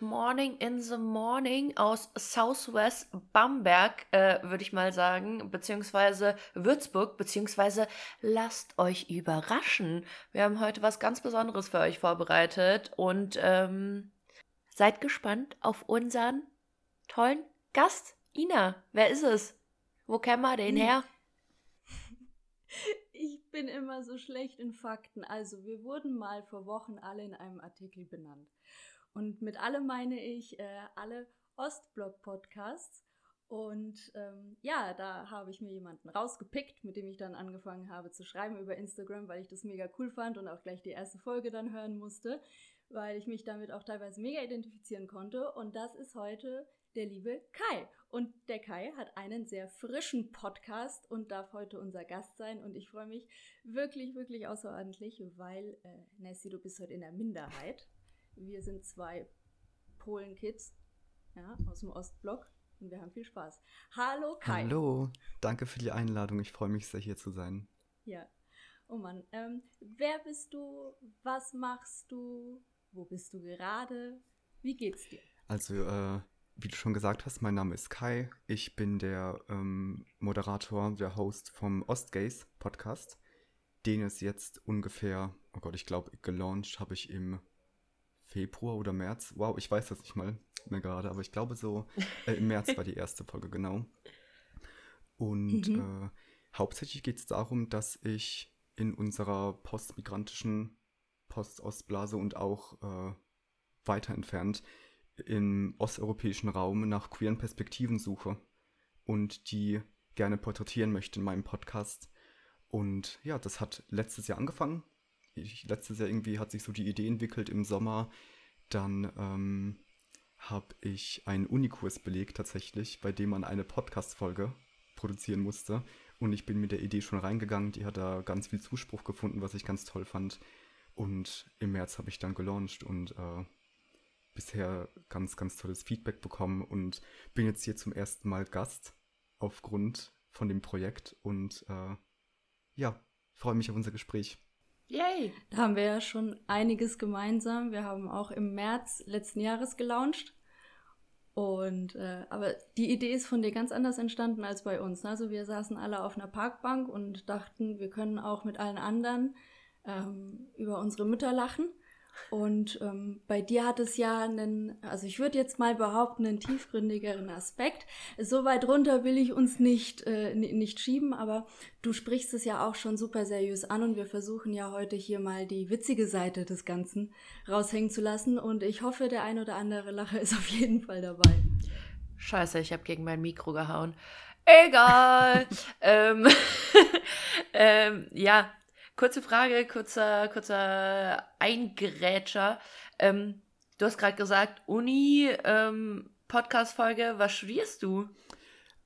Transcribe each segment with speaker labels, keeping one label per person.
Speaker 1: Good Morning in the Morning aus Southwest Bamberg, äh, würde ich mal sagen, beziehungsweise Würzburg, beziehungsweise lasst euch überraschen. Wir haben heute was ganz Besonderes für euch vorbereitet und ähm, seid gespannt auf unseren tollen Gast. Ina, wer ist es? Wo kennen wir den her?
Speaker 2: Ich bin immer so schlecht in Fakten. Also, wir wurden mal vor Wochen alle in einem Artikel benannt. Und mit alle meine ich äh, alle Ostblock-Podcasts. Und ähm, ja, da habe ich mir jemanden rausgepickt, mit dem ich dann angefangen habe zu schreiben über Instagram, weil ich das mega cool fand und auch gleich die erste Folge dann hören musste, weil ich mich damit auch teilweise mega identifizieren konnte. Und das ist heute der liebe Kai. Und der Kai hat einen sehr frischen Podcast und darf heute unser Gast sein. Und ich freue mich wirklich, wirklich außerordentlich, weil, äh, Nessie, du bist heute in der Minderheit. Wir sind zwei Polen-Kids ja, aus dem Ostblock und wir haben viel Spaß. Hallo Kai.
Speaker 3: Hallo, danke für die Einladung. Ich freue mich sehr, hier zu sein.
Speaker 2: Ja. Oh Mann, ähm, wer bist du? Was machst du? Wo bist du gerade? Wie geht's dir?
Speaker 3: Also, äh, wie du schon gesagt hast, mein Name ist Kai. Ich bin der ähm, Moderator, der Host vom Ostgaze Podcast, den es jetzt ungefähr, oh Gott, ich glaube, gelauncht habe ich im Februar oder März. Wow, ich weiß das nicht mal mehr gerade, aber ich glaube so äh, im März war die erste Folge, genau. Und mhm. äh, hauptsächlich geht es darum, dass ich in unserer postmigrantischen Postostblase und auch äh, weiter entfernt im osteuropäischen Raum nach queeren Perspektiven suche und die gerne porträtieren möchte in meinem Podcast. Und ja, das hat letztes Jahr angefangen ich, letztes Jahr irgendwie hat sich so die Idee entwickelt im Sommer. Dann ähm, habe ich einen Unikurs belegt tatsächlich, bei dem man eine Podcast-Folge produzieren musste. Und ich bin mit der Idee schon reingegangen. Die hat da ganz viel Zuspruch gefunden, was ich ganz toll fand. Und im März habe ich dann gelauncht und äh, bisher ganz, ganz tolles Feedback bekommen und bin jetzt hier zum ersten Mal Gast aufgrund von dem Projekt und äh, ja, freue mich auf unser Gespräch.
Speaker 2: Yay! Da haben wir ja schon einiges gemeinsam. Wir haben auch im März letzten Jahres gelauncht. Und äh, aber die Idee ist von dir ganz anders entstanden als bei uns. Also wir saßen alle auf einer Parkbank und dachten, wir können auch mit allen anderen ähm, über unsere Mütter lachen. Und ähm, bei dir hat es ja einen, also ich würde jetzt mal behaupten, einen tiefgründigeren Aspekt. So weit runter will ich uns nicht, äh, nicht schieben, aber du sprichst es ja auch schon super seriös an und wir versuchen ja heute hier mal die witzige Seite des Ganzen raushängen zu lassen. Und ich hoffe, der ein oder andere Lacher ist auf jeden Fall dabei.
Speaker 1: Scheiße, ich habe gegen mein Mikro gehauen. Egal. ähm, ähm, ja, Kurze Frage, kurzer, kurzer Eingerätscher. Ähm, du hast gerade gesagt, Uni, ähm, Podcast-Folge, was studierst du?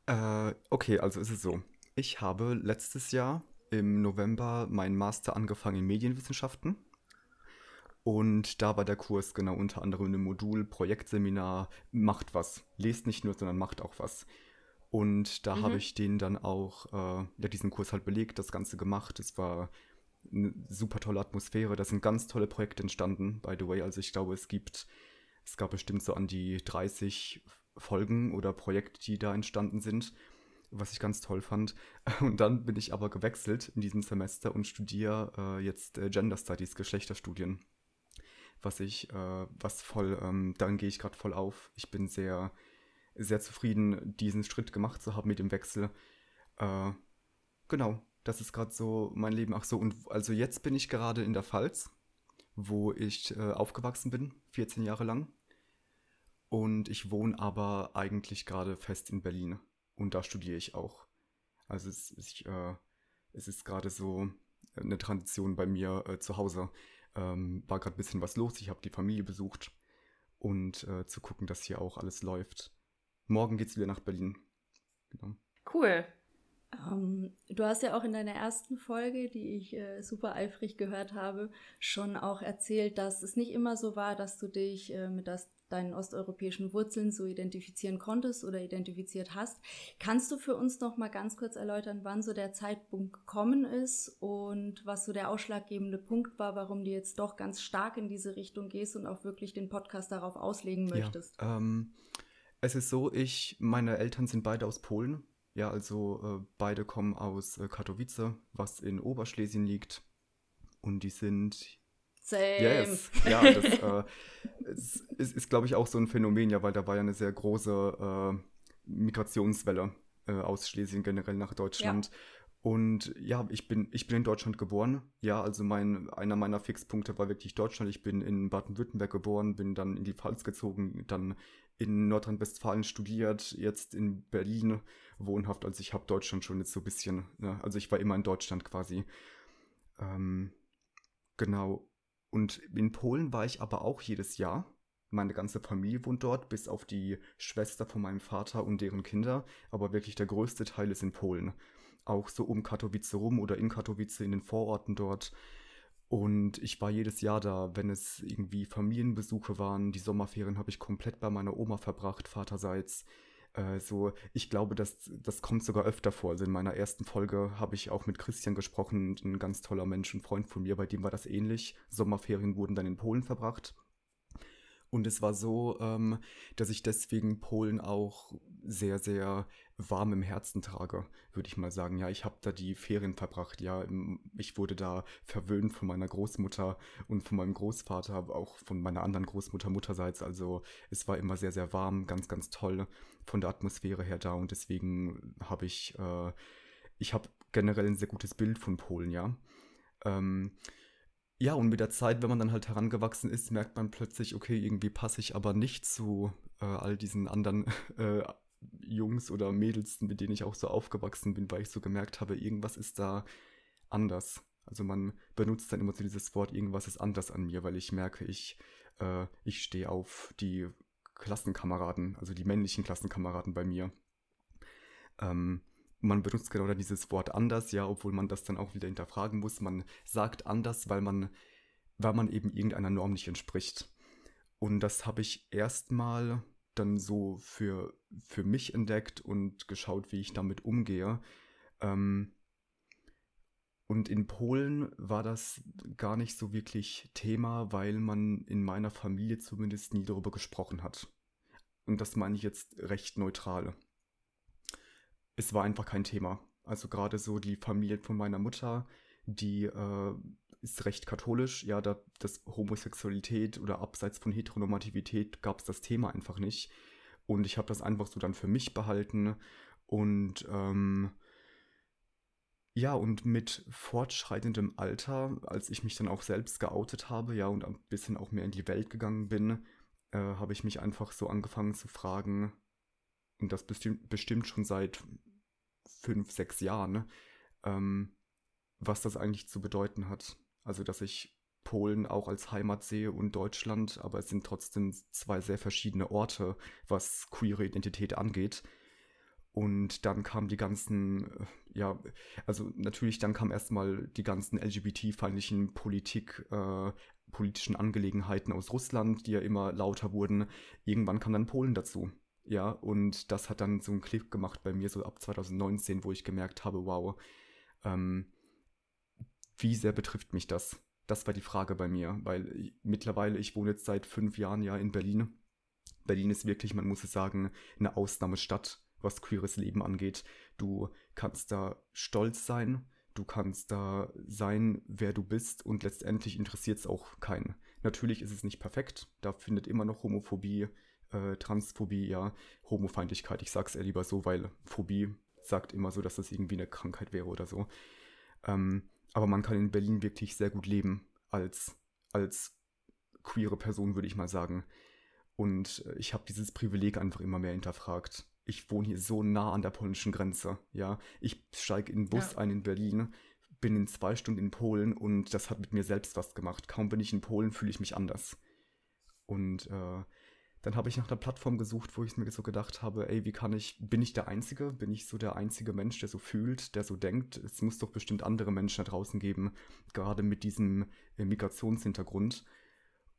Speaker 3: Äh, okay, also ist es so. Ich habe letztes Jahr im November meinen Master angefangen in Medienwissenschaften. Und da war der Kurs genau unter anderem ein Modul, Projektseminar, macht was. Lest nicht nur, sondern macht auch was. Und da mhm. habe ich den dann auch, äh, ja, diesen Kurs halt belegt, das Ganze gemacht. Es war eine super tolle Atmosphäre. Da sind ganz tolle Projekte entstanden, by the way. Also ich glaube, es gibt, es gab bestimmt so an die 30 Folgen oder Projekte, die da entstanden sind, was ich ganz toll fand. Und dann bin ich aber gewechselt in diesem Semester und studiere äh, jetzt äh, Gender Studies, Geschlechterstudien. Was ich, äh, was voll, ähm, dann gehe ich gerade voll auf. Ich bin sehr, sehr zufrieden, diesen Schritt gemacht zu haben mit dem Wechsel. Äh, genau, das ist gerade so mein Leben. Ach so, und also jetzt bin ich gerade in der Pfalz, wo ich äh, aufgewachsen bin, 14 Jahre lang. Und ich wohne aber eigentlich gerade fest in Berlin. Und da studiere ich auch. Also es, ich, äh, es ist gerade so eine Tradition bei mir äh, zu Hause. Ähm, war gerade ein bisschen was los. Ich habe die Familie besucht und äh, zu gucken, dass hier auch alles läuft. Morgen geht es wieder nach Berlin.
Speaker 1: Genau. Cool.
Speaker 2: Ähm, du hast ja auch in deiner ersten Folge, die ich äh, super eifrig gehört habe, schon auch erzählt, dass es nicht immer so war, dass du dich äh, mit das, deinen osteuropäischen Wurzeln so identifizieren konntest oder identifiziert hast. Kannst du für uns noch mal ganz kurz erläutern, wann so der Zeitpunkt gekommen ist und was so der ausschlaggebende Punkt war, warum du jetzt doch ganz stark in diese Richtung gehst und auch wirklich den Podcast darauf auslegen möchtest?
Speaker 3: Ja, ähm, es ist so, ich, meine Eltern sind beide aus Polen ja, also äh, beide kommen aus äh, Katowice, was in Oberschlesien liegt. Und die sind.
Speaker 2: Same.
Speaker 3: Yes. Ja, das äh, ist, ist, ist glaube ich, auch so ein Phänomen, ja, weil da war ja eine sehr große äh, Migrationswelle äh, aus Schlesien generell nach Deutschland. Ja. Und ja, ich bin, ich bin in Deutschland geboren. Ja, also mein, einer meiner Fixpunkte war wirklich Deutschland. Ich bin in Baden-Württemberg geboren, bin dann in die Pfalz gezogen, dann in Nordrhein-Westfalen studiert, jetzt in Berlin wohnhaft. Also ich habe Deutschland schon jetzt so ein bisschen, ne? also ich war immer in Deutschland quasi. Ähm, genau. Und in Polen war ich aber auch jedes Jahr. Meine ganze Familie wohnt dort, bis auf die Schwester von meinem Vater und deren Kinder. Aber wirklich der größte Teil ist in Polen auch so um Katowice rum oder in Katowice in den Vororten dort. Und ich war jedes Jahr da, wenn es irgendwie Familienbesuche waren. Die Sommerferien habe ich komplett bei meiner Oma verbracht, vaterseits. Äh, so, ich glaube, das, das kommt sogar öfter vor. Also in meiner ersten Folge habe ich auch mit Christian gesprochen, ein ganz toller Mensch, ein Freund von mir, bei dem war das ähnlich. Sommerferien wurden dann in Polen verbracht. Und es war so, ähm, dass ich deswegen Polen auch sehr, sehr warm im Herzen trage, würde ich mal sagen. Ja, ich habe da die Ferien verbracht. Ja, ich wurde da verwöhnt von meiner Großmutter und von meinem Großvater, auch von meiner anderen Großmutter mutterseits. Also es war immer sehr, sehr warm, ganz, ganz toll von der Atmosphäre her da. Und deswegen habe ich, äh, ich habe generell ein sehr gutes Bild von Polen, ja. Ähm, ja, und mit der Zeit, wenn man dann halt herangewachsen ist, merkt man plötzlich, okay, irgendwie passe ich aber nicht zu äh, all diesen anderen äh, Jungs oder Mädels, mit denen ich auch so aufgewachsen bin, weil ich so gemerkt habe, irgendwas ist da anders. Also man benutzt dann immer so dieses Wort, irgendwas ist anders an mir, weil ich merke, ich, äh, ich stehe auf die Klassenkameraden, also die männlichen Klassenkameraden bei mir. Ähm, man benutzt genau dieses Wort anders, ja, obwohl man das dann auch wieder hinterfragen muss. Man sagt anders, weil man, weil man eben irgendeiner Norm nicht entspricht. Und das habe ich erstmal dann so für, für mich entdeckt und geschaut, wie ich damit umgehe. Ähm, und in Polen war das gar nicht so wirklich Thema, weil man in meiner Familie zumindest nie darüber gesprochen hat. Und das meine ich jetzt recht neutral es war einfach kein Thema. Also gerade so die Familie von meiner Mutter, die äh, ist recht katholisch. Ja, da das Homosexualität oder abseits von Heteronormativität gab es das Thema einfach nicht. Und ich habe das einfach so dann für mich behalten. Und ähm, ja, und mit fortschreitendem Alter, als ich mich dann auch selbst geoutet habe, ja, und ein bisschen auch mehr in die Welt gegangen bin, äh, habe ich mich einfach so angefangen zu fragen, und das bestimmt, schon seit fünf, sechs Jahren, ne? ähm, was das eigentlich zu bedeuten hat. Also, dass ich Polen auch als Heimat sehe und Deutschland, aber es sind trotzdem zwei sehr verschiedene Orte, was queere Identität angeht. Und dann kamen die ganzen, äh, ja, also natürlich dann kam erstmal die ganzen LGBT-feindlichen Politik, äh, politischen Angelegenheiten aus Russland, die ja immer lauter wurden. Irgendwann kam dann Polen dazu. Ja, und das hat dann so einen Klick gemacht bei mir, so ab 2019, wo ich gemerkt habe, wow, ähm, wie sehr betrifft mich das? Das war die Frage bei mir, weil ich, mittlerweile, ich wohne jetzt seit fünf Jahren ja in Berlin. Berlin ist wirklich, man muss es sagen, eine Ausnahmestadt, was queeres Leben angeht. Du kannst da stolz sein, du kannst da sein, wer du bist und letztendlich interessiert es auch keinen. Natürlich ist es nicht perfekt, da findet immer noch Homophobie äh, Transphobie, ja, Homofeindlichkeit. Ich sag's eher lieber so, weil Phobie sagt immer so, dass das irgendwie eine Krankheit wäre oder so. Ähm, aber man kann in Berlin wirklich sehr gut leben als, als queere Person, würde ich mal sagen. Und äh, ich habe dieses Privileg einfach immer mehr hinterfragt. Ich wohne hier so nah an der polnischen Grenze, ja. Ich steige in den Bus ja. ein in Berlin, bin in zwei Stunden in Polen und das hat mit mir selbst was gemacht. Kaum bin ich in Polen, fühle ich mich anders. Und äh, dann habe ich nach einer Plattform gesucht, wo ich mir so gedacht habe, ey, wie kann ich, bin ich der Einzige? Bin ich so der einzige Mensch, der so fühlt, der so denkt? Es muss doch bestimmt andere Menschen da draußen geben, gerade mit diesem äh, Migrationshintergrund.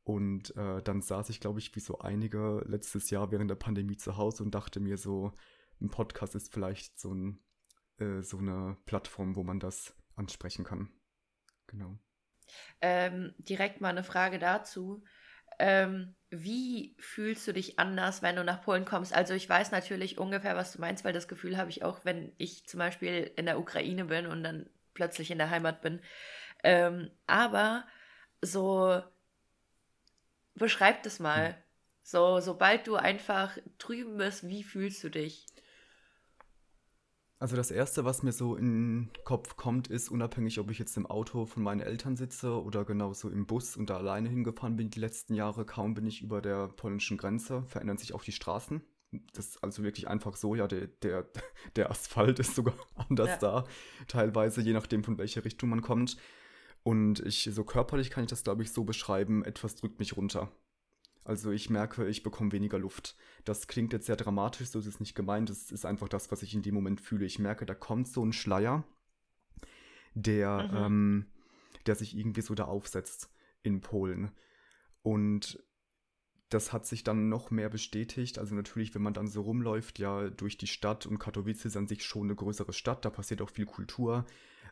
Speaker 3: Und äh, dann saß ich, glaube ich, wie so einige letztes Jahr während der Pandemie zu Hause und dachte mir so, ein Podcast ist vielleicht so, ein, äh, so eine Plattform, wo man das ansprechen kann. Genau.
Speaker 1: Ähm, direkt mal eine Frage dazu. Ähm, wie fühlst du dich anders, wenn du nach Polen kommst? Also ich weiß natürlich ungefähr, was du meinst, weil das Gefühl habe ich auch, wenn ich zum Beispiel in der Ukraine bin und dann plötzlich in der Heimat bin. Ähm, aber so beschreib das mal. Hm. So, sobald du einfach drüben bist, wie fühlst du dich?
Speaker 3: Also das Erste, was mir so in den Kopf kommt, ist, unabhängig, ob ich jetzt im Auto von meinen Eltern sitze oder genauso im Bus und da alleine hingefahren bin die letzten Jahre, kaum bin ich über der polnischen Grenze, verändern sich auch die Straßen. Das ist also wirklich einfach so, ja, der, der, der Asphalt ist sogar anders ja. da, teilweise, je nachdem, von welcher Richtung man kommt. Und ich, so körperlich kann ich das, glaube ich, so beschreiben, etwas drückt mich runter. Also ich merke, ich bekomme weniger Luft. Das klingt jetzt sehr dramatisch, so ist es nicht gemeint. Das ist einfach das, was ich in dem Moment fühle. Ich merke, da kommt so ein Schleier, der, mhm. ähm, der sich irgendwie so da aufsetzt in Polen. Und das hat sich dann noch mehr bestätigt. Also natürlich, wenn man dann so rumläuft, ja, durch die Stadt und Katowice ist an sich schon eine größere Stadt, da passiert auch viel Kultur,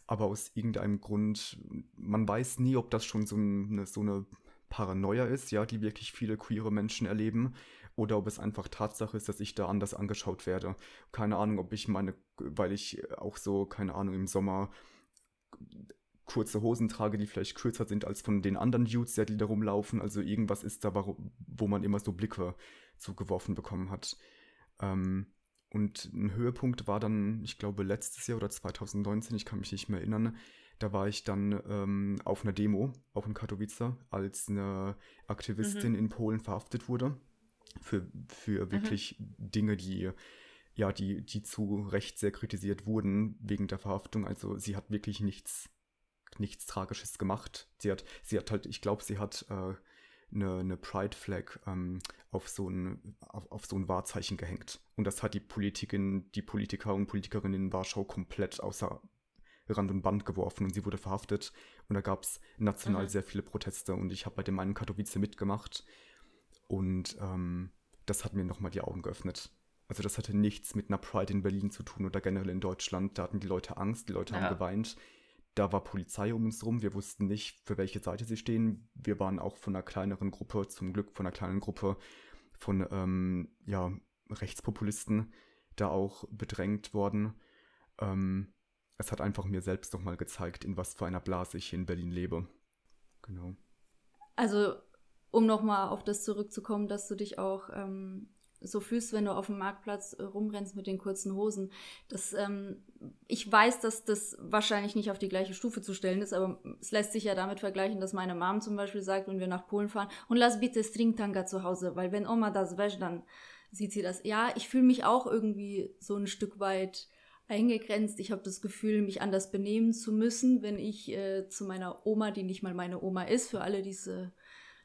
Speaker 3: aber aus irgendeinem Grund, man weiß nie, ob das schon so eine, so eine Paranoia ist, ja, die wirklich viele queere Menschen erleben, oder ob es einfach Tatsache ist, dass ich da anders angeschaut werde. Keine Ahnung, ob ich meine, weil ich auch so, keine Ahnung, im Sommer kurze Hosen trage, die vielleicht kürzer sind als von den anderen Dudes, die da rumlaufen. Also irgendwas ist da, wo man immer so Blicke zugeworfen bekommen hat. Ähm, und ein Höhepunkt war dann, ich glaube, letztes Jahr oder 2019, ich kann mich nicht mehr erinnern, da war ich dann ähm, auf einer Demo, auch in Katowice, als eine Aktivistin mhm. in Polen verhaftet wurde. Für, für mhm. wirklich mhm. Dinge, die ja, die, die zu Recht sehr kritisiert wurden wegen der Verhaftung. Also sie hat wirklich nichts, nichts Tragisches gemacht. Sie hat, sie hat halt, ich glaube, sie hat äh, eine, eine Pride Flag ähm, auf, so ein, auf, auf, so ein Wahrzeichen gehängt. Und das hat die Politikin, die Politiker und Politikerinnen in Warschau komplett außer Rand und Band geworfen und sie wurde verhaftet. Und da gab es national mhm. sehr viele Proteste und ich habe bei dem einen Katowice mitgemacht. Und ähm, das hat mir nochmal die Augen geöffnet. Also das hatte nichts mit einer Pride in Berlin zu tun oder generell in Deutschland. Da hatten die Leute Angst, die Leute ja. haben geweint. Da war Polizei um uns rum. Wir wussten nicht, für welche Seite sie stehen. Wir waren auch von einer kleineren Gruppe, zum Glück von einer kleinen Gruppe von ähm, ja, Rechtspopulisten da auch bedrängt worden. Ähm, es hat einfach mir selbst nochmal gezeigt, in was für einer Blase ich hier in Berlin lebe. Genau.
Speaker 2: Also, um nochmal auf das zurückzukommen, dass du dich auch ähm, so fühlst, wenn du auf dem Marktplatz äh, rumrennst mit den kurzen Hosen. Das, ähm, ich weiß, dass das wahrscheinlich nicht auf die gleiche Stufe zu stellen ist, aber es lässt sich ja damit vergleichen, dass meine Mom zum Beispiel sagt, wenn wir nach Polen fahren, und lass bitte Stringtanga zu Hause, weil wenn Oma das wäscht, dann sieht sie das. Ja, ich fühle mich auch irgendwie so ein Stück weit eingegrenzt. Ich habe das Gefühl, mich anders benehmen zu müssen, wenn ich äh, zu meiner Oma, die nicht mal meine Oma ist, für alle, die es äh,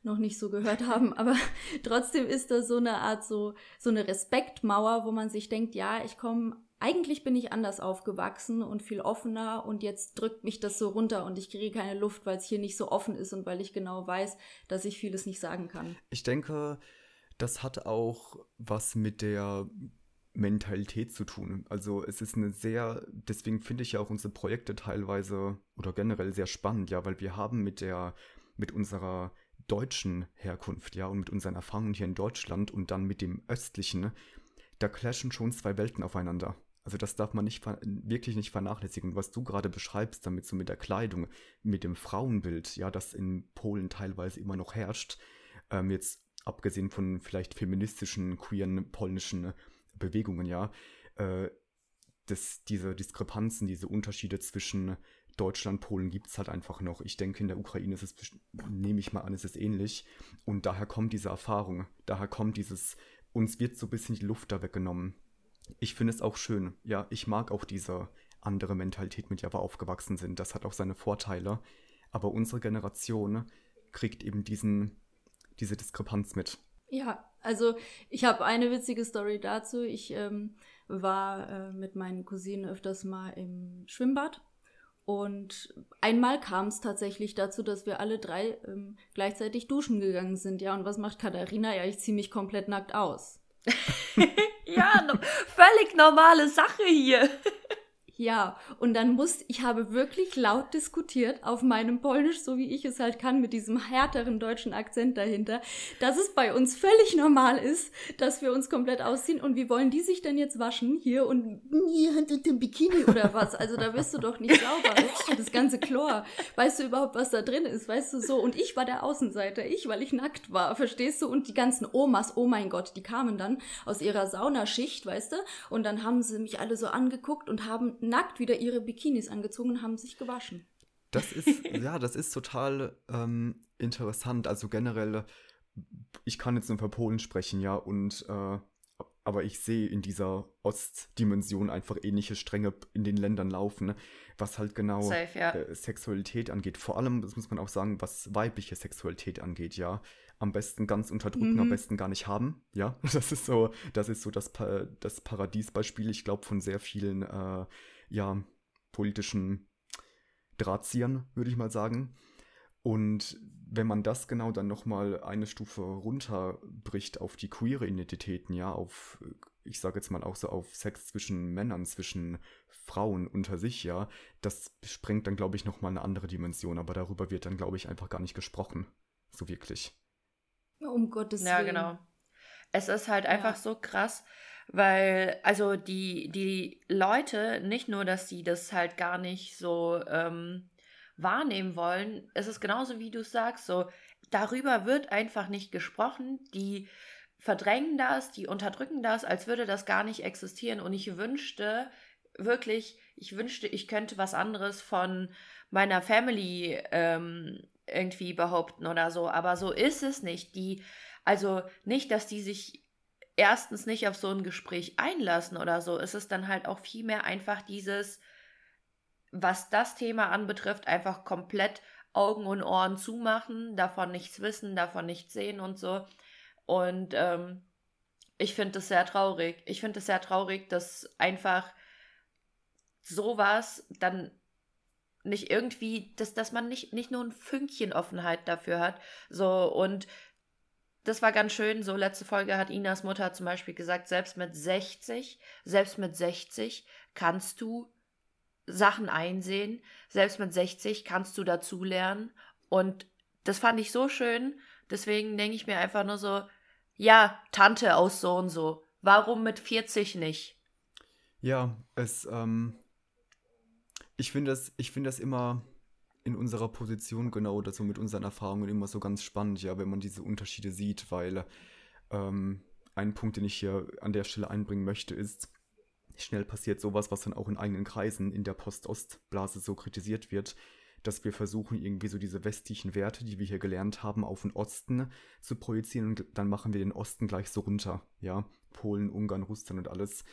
Speaker 2: noch nicht so gehört haben, aber trotzdem ist das so eine Art so so eine Respektmauer, wo man sich denkt, ja, ich komme eigentlich bin ich anders aufgewachsen und viel offener und jetzt drückt mich das so runter und ich kriege keine Luft, weil es hier nicht so offen ist und weil ich genau weiß, dass ich vieles nicht sagen kann.
Speaker 3: Ich denke, das hat auch was mit der Mentalität zu tun. Also es ist eine sehr, deswegen finde ich ja auch unsere Projekte teilweise oder generell sehr spannend, ja, weil wir haben mit der, mit unserer deutschen Herkunft, ja, und mit unseren Erfahrungen hier in Deutschland und dann mit dem östlichen, da clashen schon zwei Welten aufeinander. Also das darf man nicht wirklich nicht vernachlässigen. Was du gerade beschreibst, damit so mit der Kleidung, mit dem Frauenbild, ja, das in Polen teilweise immer noch herrscht, ähm, jetzt abgesehen von vielleicht feministischen, queeren polnischen Bewegungen, ja, äh, das, diese Diskrepanzen, diese Unterschiede zwischen Deutschland, Polen gibt es halt einfach noch. Ich denke, in der Ukraine ist es, nehme ich mal an, ist es ähnlich. Und daher kommt diese Erfahrung, daher kommt dieses, uns wird so ein bisschen die Luft da weggenommen. Ich finde es auch schön. Ja, ich mag auch diese andere Mentalität, mit der wir aufgewachsen sind. Das hat auch seine Vorteile. Aber unsere Generation kriegt eben diesen, diese Diskrepanz mit.
Speaker 2: Ja, Also ich habe eine witzige Story dazu. Ich ähm, war äh, mit meinen Cousinen öfters mal im Schwimmbad. Und einmal kam es tatsächlich dazu, dass wir alle drei ähm, gleichzeitig duschen gegangen sind. Ja, und was macht Katharina? Ja, ich ziehe mich komplett nackt aus.
Speaker 1: ja, no, völlig normale Sache hier.
Speaker 2: Ja, und dann muss, ich habe wirklich laut diskutiert auf meinem Polnisch, so wie ich es halt kann, mit diesem härteren deutschen Akzent dahinter, dass es bei uns völlig normal ist, dass wir uns komplett ausziehen und wie wollen die sich denn jetzt waschen hier und hier unter dem Bikini oder was? Also da wirst du doch nicht sauber. Das ganze Chlor. Weißt du überhaupt, was da drin ist? Weißt du so? Und ich war der Außenseiter, ich, weil ich nackt war, verstehst du? Und die ganzen Omas, oh mein Gott, die kamen dann aus ihrer Saunaschicht, weißt du? Und dann haben sie mich alle so angeguckt und haben nackt wieder ihre Bikinis angezogen und haben sich gewaschen.
Speaker 3: Das ist, ja, das ist total ähm, interessant. Also generell, ich kann jetzt nur für Polen sprechen, ja, und äh, aber ich sehe in dieser Ostdimension einfach ähnliche Stränge in den Ländern laufen, was halt genau
Speaker 1: Safe, ja.
Speaker 3: äh, Sexualität angeht. Vor allem, das muss man auch sagen, was weibliche Sexualität angeht, ja. Am besten ganz unterdrücken,
Speaker 2: Mhm.
Speaker 3: am besten gar nicht haben, ja. Das ist so, das ist so das, pa das Paradiesbeispiel, ich glaube, von sehr vielen, äh, ja, politischen Drahtziehern, würde ich mal sagen. Und wenn man das genau dann nochmal eine Stufe runterbricht auf die queere Identitäten, ja, auf, ich sage jetzt mal auch so auf Sex zwischen Männern, zwischen Frauen unter sich, ja, das sprengt dann, glaube ich, nochmal eine andere Dimension, aber darüber wird dann, glaube ich, einfach gar nicht gesprochen. So wirklich.
Speaker 2: Um Gottes
Speaker 1: Ja,
Speaker 2: Willen.
Speaker 1: genau. Es ist halt
Speaker 2: Ja.
Speaker 1: einfach so krass, weil, also die, die Leute, nicht nur, dass sie das halt gar nicht so ähm, wahrnehmen wollen, es ist genauso wie du sagst, so, darüber wird einfach nicht gesprochen, die verdrängen das, die unterdrücken das, als würde das gar nicht existieren. Und ich wünschte, wirklich, ich wünschte, ich könnte was anderes von meiner Family ähm, irgendwie behaupten oder so, aber so ist es nicht. Die, also nicht, dass die sich erstens nicht auf so ein Gespräch einlassen oder so, es ist dann halt auch vielmehr einfach dieses, was das Thema anbetrifft, einfach komplett Augen und Ohren zumachen, davon nichts wissen, davon nichts sehen und so. Und ähm, ich finde das sehr traurig. Ich finde es sehr traurig, dass einfach sowas dann nicht irgendwie, dass, dass man nicht, nicht nur ein Fünkchen Offenheit dafür hat. So, und das war ganz schön. So, letzte Folge hat Inas Mutter zum Beispiel gesagt, selbst mit 60, selbst mit 60 kannst du Sachen einsehen. Selbst mit 60 kannst du dazulernen. Und das fand ich so schön. Deswegen denke ich mir einfach nur so, ja, Tante aus so und so. Warum mit 40 nicht?
Speaker 3: Ja, es, ähm, ich finde das, ich finde das immer in unserer Position genau so mit unseren Erfahrungen immer so ganz spannend, ja, wenn man diese Unterschiede sieht, weil ähm, ein Punkt, den ich hier an der Stelle einbringen möchte, ist, schnell passiert sowas, was dann auch in eigenen Kreisen in der Post-Ost-Blase so kritisiert wird, dass wir versuchen, irgendwie so diese westlichen Werte, die wir hier gelernt haben, auf den Osten zu projizieren und dann machen wir den Osten gleich so runter, ja, Polen, Ungarn, Russland und alles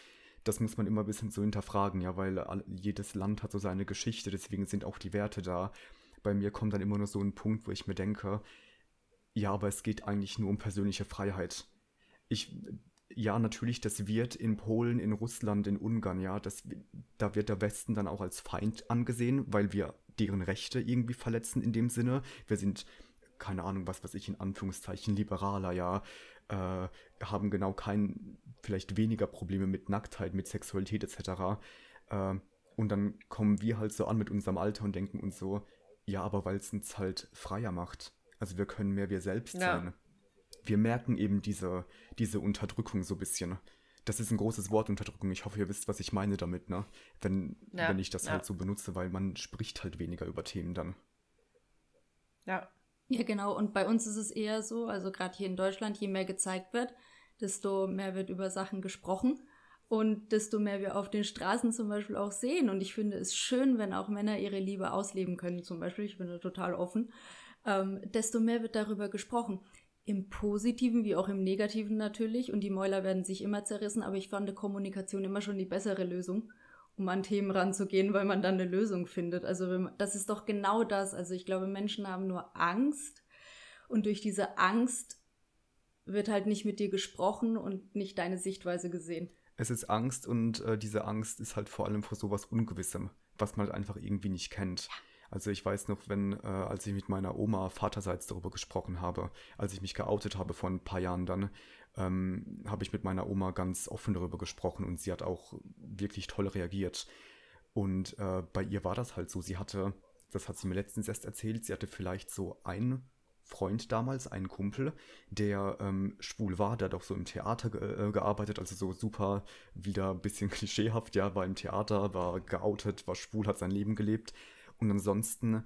Speaker 3: das muss man immer ein bisschen so hinterfragen, ja, weil jedes Land hat so seine Geschichte, deswegen sind auch die Werte da. Bei mir kommt dann immer nur so ein Punkt, wo ich mir denke, ja, aber es geht eigentlich nur um persönliche Freiheit. Ich, ja, natürlich, das wird in Polen, in Russland, in Ungarn, ja, das, da wird der Westen dann auch als Feind angesehen, weil wir deren Rechte irgendwie verletzen in dem Sinne. Wir sind, keine Ahnung, was weiß ich, in Anführungszeichen liberaler, ja, äh, haben genau kein, vielleicht weniger Probleme mit Nacktheit, mit Sexualität etc. Äh, und dann kommen wir halt so an mit unserem Alter und denken uns so, ja, aber weil es uns halt freier macht. Also wir können mehr wir selbst
Speaker 1: Ja.
Speaker 3: sein. Wir merken eben diese, diese Unterdrückung so ein bisschen. Das ist ein großes Wort, Unterdrückung. Ich hoffe, ihr wisst, was ich meine damit, ne? Wenn,
Speaker 1: Ja,
Speaker 3: wenn ich das
Speaker 1: ja.
Speaker 3: halt so benutze, weil man spricht halt weniger über Themen dann.
Speaker 1: Ja.
Speaker 2: Ja, genau. Und bei uns ist es eher so, also gerade hier in Deutschland, je mehr gezeigt wird, desto mehr wird über Sachen gesprochen und desto mehr wir auf den Straßen zum Beispiel auch sehen. Und ich finde es schön, wenn auch Männer ihre Liebe ausleben können, zum Beispiel. Ich bin da total offen. Ähm, desto mehr wird darüber gesprochen. Im Positiven wie auch im Negativen natürlich. Und die Mäuler werden sich immer zerrissen, aber ich fand Kommunikation immer schon die bessere Lösung um an Themen ranzugehen, weil man dann eine Lösung findet. Also das ist doch genau das. Also ich glaube, Menschen haben nur Angst und durch diese Angst wird halt nicht mit dir gesprochen und nicht deine Sichtweise gesehen.
Speaker 3: Es ist Angst und äh, diese Angst ist halt vor allem vor sowas Ungewissem, was man halt einfach irgendwie nicht kennt. Also ich weiß noch, wenn, äh, als ich mit meiner Oma vaterseits darüber gesprochen habe, als ich mich geoutet habe vor ein paar Jahren dann, ähm, habe ich mit meiner Oma ganz offen darüber gesprochen und sie hat auch wirklich toll reagiert. Und äh, bei ihr war das halt so, sie hatte, das hat sie mir letztens erst erzählt, sie hatte vielleicht so ein Freund damals, einen Kumpel, der ähm, schwul war, der hat auch so im Theater ge äh, gearbeitet, also so super wieder ein bisschen klischeehaft, ja, war im Theater, war geoutet, war schwul, hat sein Leben gelebt. Und ansonsten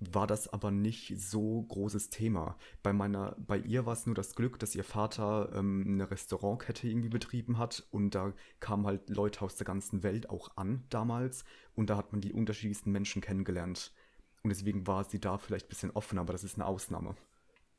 Speaker 3: war das aber nicht so großes Thema. Bei meiner, bei ihr war es nur das Glück, dass ihr Vater ähm, eine Restaurantkette irgendwie betrieben hat und da kamen halt Leute aus der ganzen Welt auch an damals und da hat man die unterschiedlichsten Menschen kennengelernt. Und deswegen war sie da vielleicht ein bisschen offener, aber das ist eine Ausnahme.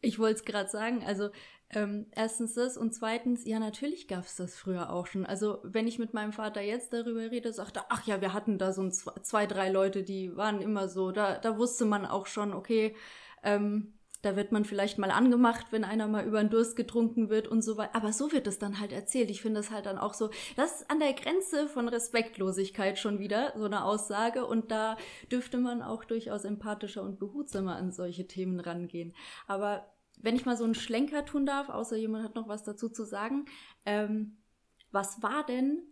Speaker 2: Ich wollte es gerade sagen, also ähm, erstens das und zweitens, ja, natürlich gab es das früher auch schon. Also, wenn ich mit meinem Vater jetzt darüber rede, sagt er, ach ja, wir hatten da so ein, zwei, drei Leute, die waren immer so. Da, da wusste man auch schon, okay, ähm, da wird man vielleicht mal angemacht, wenn einer mal über den Durst getrunken wird und so weiter. Aber so wird es dann halt erzählt. Ich finde das halt dann auch so, das ist an der Grenze von Respektlosigkeit schon wieder, so eine Aussage. Und da dürfte man auch durchaus empathischer und behutsamer an solche Themen rangehen. Aber wenn ich mal so einen Schlenker tun darf, außer jemand hat noch was dazu zu sagen, ähm, was war denn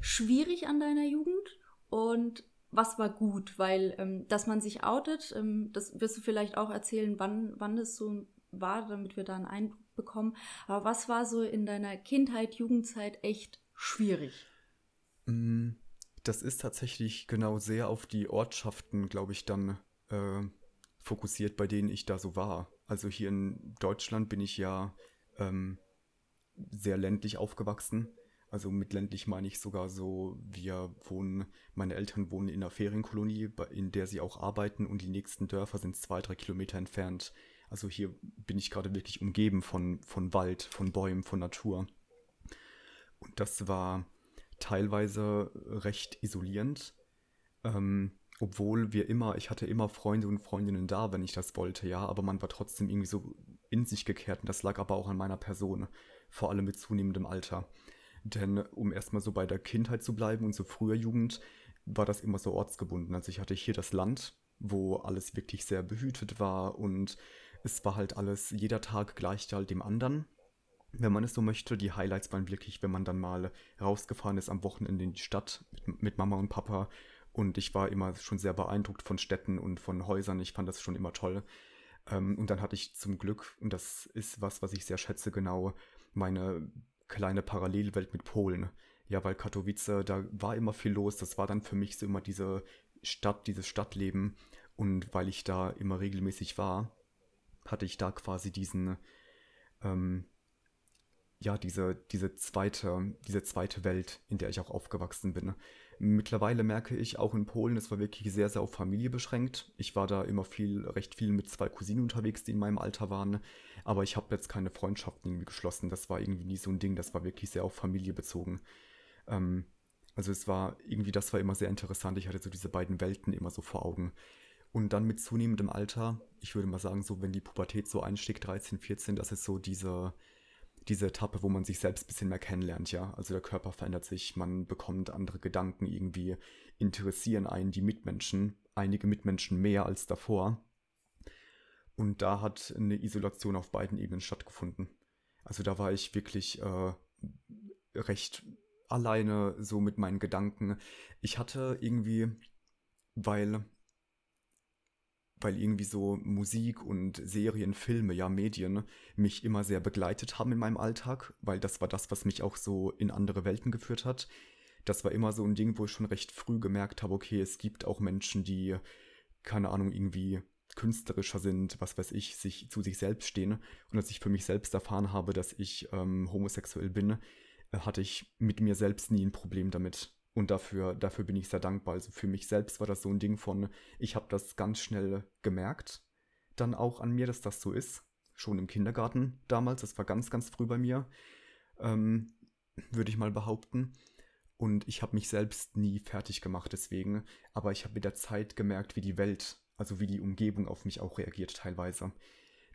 Speaker 2: schwierig an deiner Jugend und was war gut, weil ähm, dass man sich outet, ähm, das wirst du vielleicht auch erzählen, wann, wann das so war, damit wir da einen Eindruck bekommen. Aber was war so in deiner Kindheit, Jugendzeit echt schwierig?
Speaker 3: Mm, das ist tatsächlich genau sehr auf die Ortschaften, glaube ich, dann äh, fokussiert, bei denen ich da so war. Also hier in Deutschland bin ich ja ähm, sehr ländlich aufgewachsen. Also mit ländlich meine ich sogar so, wir wohnen, meine Eltern wohnen in einer Ferienkolonie, in der sie auch arbeiten und die nächsten Dörfer sind zwei, drei Kilometer entfernt. Also hier bin ich gerade wirklich umgeben von, von Wald, von Bäumen, von Natur. Und das war teilweise recht isolierend, ähm, obwohl wir immer, ich hatte immer Freunde und Freundinnen da, wenn ich das wollte, ja, aber man war trotzdem irgendwie so in sich gekehrt und das lag aber auch an meiner Person, vor allem mit zunehmendem Alter. Denn um erstmal so bei der Kindheit zu bleiben und so früher Jugend, war das immer so ortsgebunden. Also ich hatte hier das Land, wo alles wirklich sehr behütet war und es war halt alles, jeder Tag gleicht halt dem anderen. Wenn man es so möchte, die Highlights waren wirklich, wenn man dann mal rausgefahren ist am Wochenende in die Stadt mit, mit Mama und Papa. Und ich war immer schon sehr beeindruckt von Städten und von Häusern. Ich fand das schon immer toll. Ähm, und dann hatte ich zum Glück, und das ist was, was ich sehr schätze, genau, meine kleine Parallelwelt mit Polen. Ja, weil Katowice, da war immer viel los. Das war dann für mich so immer diese Stadt, dieses Stadtleben. Und weil ich da immer regelmäßig war, hatte ich da quasi diesen, ähm, ja, diese, diese zweite, diese zweite Welt, in der ich auch aufgewachsen bin. Mittlerweile merke ich auch in Polen, es war wirklich sehr, sehr auf Familie beschränkt. Ich war da immer viel, recht viel mit zwei Cousinen unterwegs, die in meinem Alter waren. Aber ich habe jetzt keine Freundschaften irgendwie geschlossen. Das war irgendwie nie so ein Ding. Das war wirklich sehr auf Familie bezogen. Ähm, also es war irgendwie, das war immer sehr interessant. Ich hatte so diese beiden Welten immer so vor Augen. Und dann mit zunehmendem Alter, ich würde mal sagen, so wenn die Pubertät so einstieg, 13, 14, das ist so diese, diese Etappe, wo man sich selbst ein bisschen mehr kennenlernt, ja. Also der Körper verändert sich, man bekommt andere Gedanken, irgendwie interessieren einen die Mitmenschen, einige Mitmenschen mehr als davor. Und da hat eine Isolation auf beiden Ebenen stattgefunden. Also da war ich wirklich äh, recht alleine so mit meinen Gedanken. Ich hatte irgendwie, weil weil irgendwie so Musik und Serien, Filme, ja Medien mich immer sehr begleitet haben in meinem Alltag, weil das war das, was mich auch so in andere Welten geführt hat. Das war immer so ein Ding, wo ich schon recht früh gemerkt habe, okay, es gibt auch Menschen, die, keine Ahnung, irgendwie künstlerischer sind, was weiß ich, sich zu sich selbst stehen. Und als ich für mich selbst erfahren habe, dass ich ähm, homosexuell bin, äh, hatte ich mit mir selbst nie ein Problem damit. Und dafür, dafür bin ich sehr dankbar. Also für mich selbst war das so ein Ding von, ich habe das ganz schnell gemerkt, dann auch an mir, dass das so ist. Schon im Kindergarten damals, das war ganz, ganz früh bei mir, ähm, würde ich mal behaupten. Und ich habe mich selbst nie fertig gemacht deswegen, aber ich habe mit der Zeit gemerkt, wie die Welt, also wie die Umgebung auf mich auch reagiert teilweise.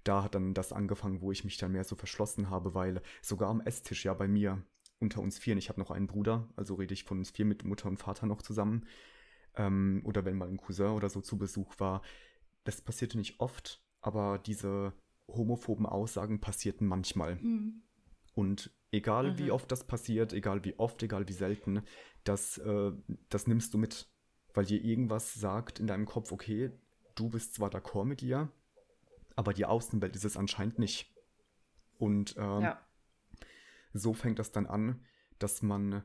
Speaker 3: da hat dann das angefangen, wo ich mich dann mehr so verschlossen habe, weil sogar am Esstisch, ja, bei mir, unter uns vier, ich habe noch einen Bruder, also rede ich von uns vier mit Mutter und Vater noch zusammen, ähm, oder wenn mal ein Cousin oder so zu Besuch war, das passierte nicht oft, aber diese homophoben Aussagen passierten manchmal. Mhm. Und egal mhm. wie oft das passiert, egal wie oft, egal wie selten, das, äh, das nimmst du mit. Weil dir irgendwas sagt in deinem Kopf, okay, du bist zwar d'accord mit ihr, aber die Außenwelt ist es anscheinend nicht. Und ähm, ja. So fängt das dann an, dass man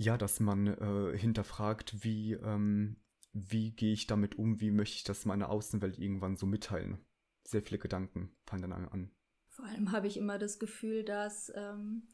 Speaker 3: ja, dass man äh, hinterfragt, wie, ähm, wie gehe ich damit um, wie möchte ich das meiner Außenwelt irgendwann so mitteilen. Sehr viele Gedanken fallen dann an.
Speaker 2: Vor allem habe ich immer das Gefühl, dass ähm,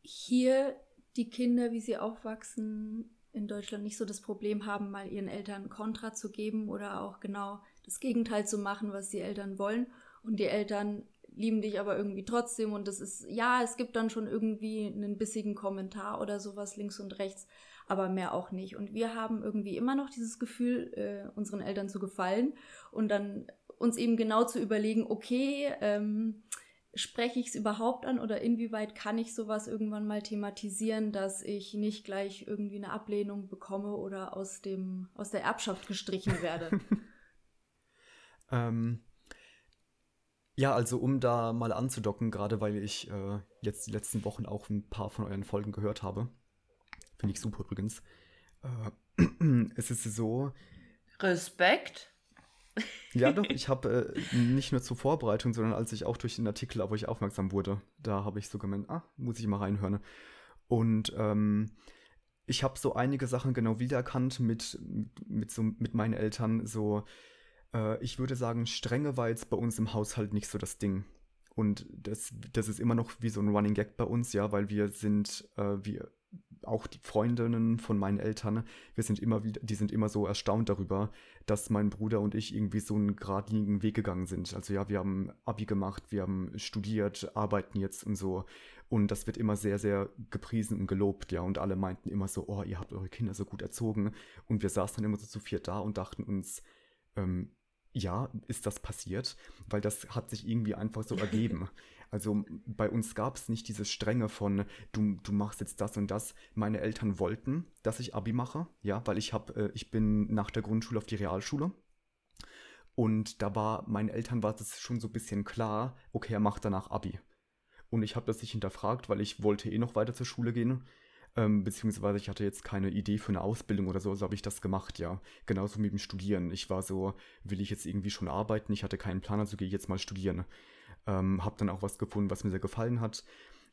Speaker 2: hier die Kinder, wie sie aufwachsen, in Deutschland nicht so das Problem haben, mal ihren Eltern Kontra zu geben oder auch genau das Gegenteil zu machen, was die Eltern wollen. Und die Eltern lieben dich aber irgendwie trotzdem und das ist, ja, es gibt dann schon irgendwie einen bissigen Kommentar oder sowas links und rechts, aber mehr auch nicht. Und wir haben irgendwie immer noch dieses Gefühl, äh, unseren Eltern zu gefallen und dann uns eben genau zu überlegen, okay, ähm, spreche ich es überhaupt an oder inwieweit kann ich sowas irgendwann mal thematisieren, dass ich nicht gleich irgendwie eine Ablehnung bekomme oder aus dem aus der Erbschaft gestrichen werde.
Speaker 3: ähm, ja, also um da mal anzudocken, gerade weil ich äh, jetzt die letzten Wochen auch ein paar von euren Folgen gehört habe. Finde ich super übrigens. Äh, es ist so.
Speaker 1: Respekt.
Speaker 3: Ja, doch, ich habe äh, nicht nur zur Vorbereitung, sondern als ich auch durch den Artikel auf euch aufmerksam wurde, da habe ich so gemeint, ah, muss ich mal reinhören. Und ähm, ich habe so einige Sachen genau wiedererkannt mit, mit, so, mit meinen Eltern, so äh, ich würde sagen, Strenge war jetzt bei uns im Haushalt nicht so das Ding. Und das, das ist immer noch wie so ein Running Gag bei uns, ja, weil wir sind, äh, wir, auch die Freundinnen von meinen Eltern, wir sind immer wieder, die sind immer so erstaunt darüber, dass mein Bruder und ich irgendwie so einen geradlinigen Weg gegangen sind. Also ja, wir haben Abi gemacht, wir haben studiert, arbeiten jetzt und so. Und das wird immer sehr, sehr gepriesen und gelobt, ja. Und alle meinten immer so, oh, ihr habt eure Kinder so gut erzogen. Und wir saßen dann immer so zu viert da und dachten uns, ähm, ja, ist das passiert, weil das hat sich irgendwie einfach so ergeben. Also bei uns gab es nicht diese Strenge von, du, du machst jetzt das und das. Meine Eltern wollten, dass ich Abi mache, ja, weil ich habe, äh, ich bin nach der Grundschule auf die Realschule. Und da war, meinen Eltern war das schon so ein bisschen klar, okay, er macht danach Abi. Und ich habe das nicht hinterfragt, weil ich wollte eh noch weiter zur Schule gehen. Ähm, beziehungsweise ich hatte jetzt keine Idee für eine Ausbildung oder so, so habe ich das gemacht, ja. Genauso mit dem Studieren. Ich war so, will ich jetzt irgendwie schon arbeiten? Ich hatte keinen Plan, also gehe ich jetzt mal studieren. Ähm, habe dann auch was gefunden, was mir sehr gefallen hat.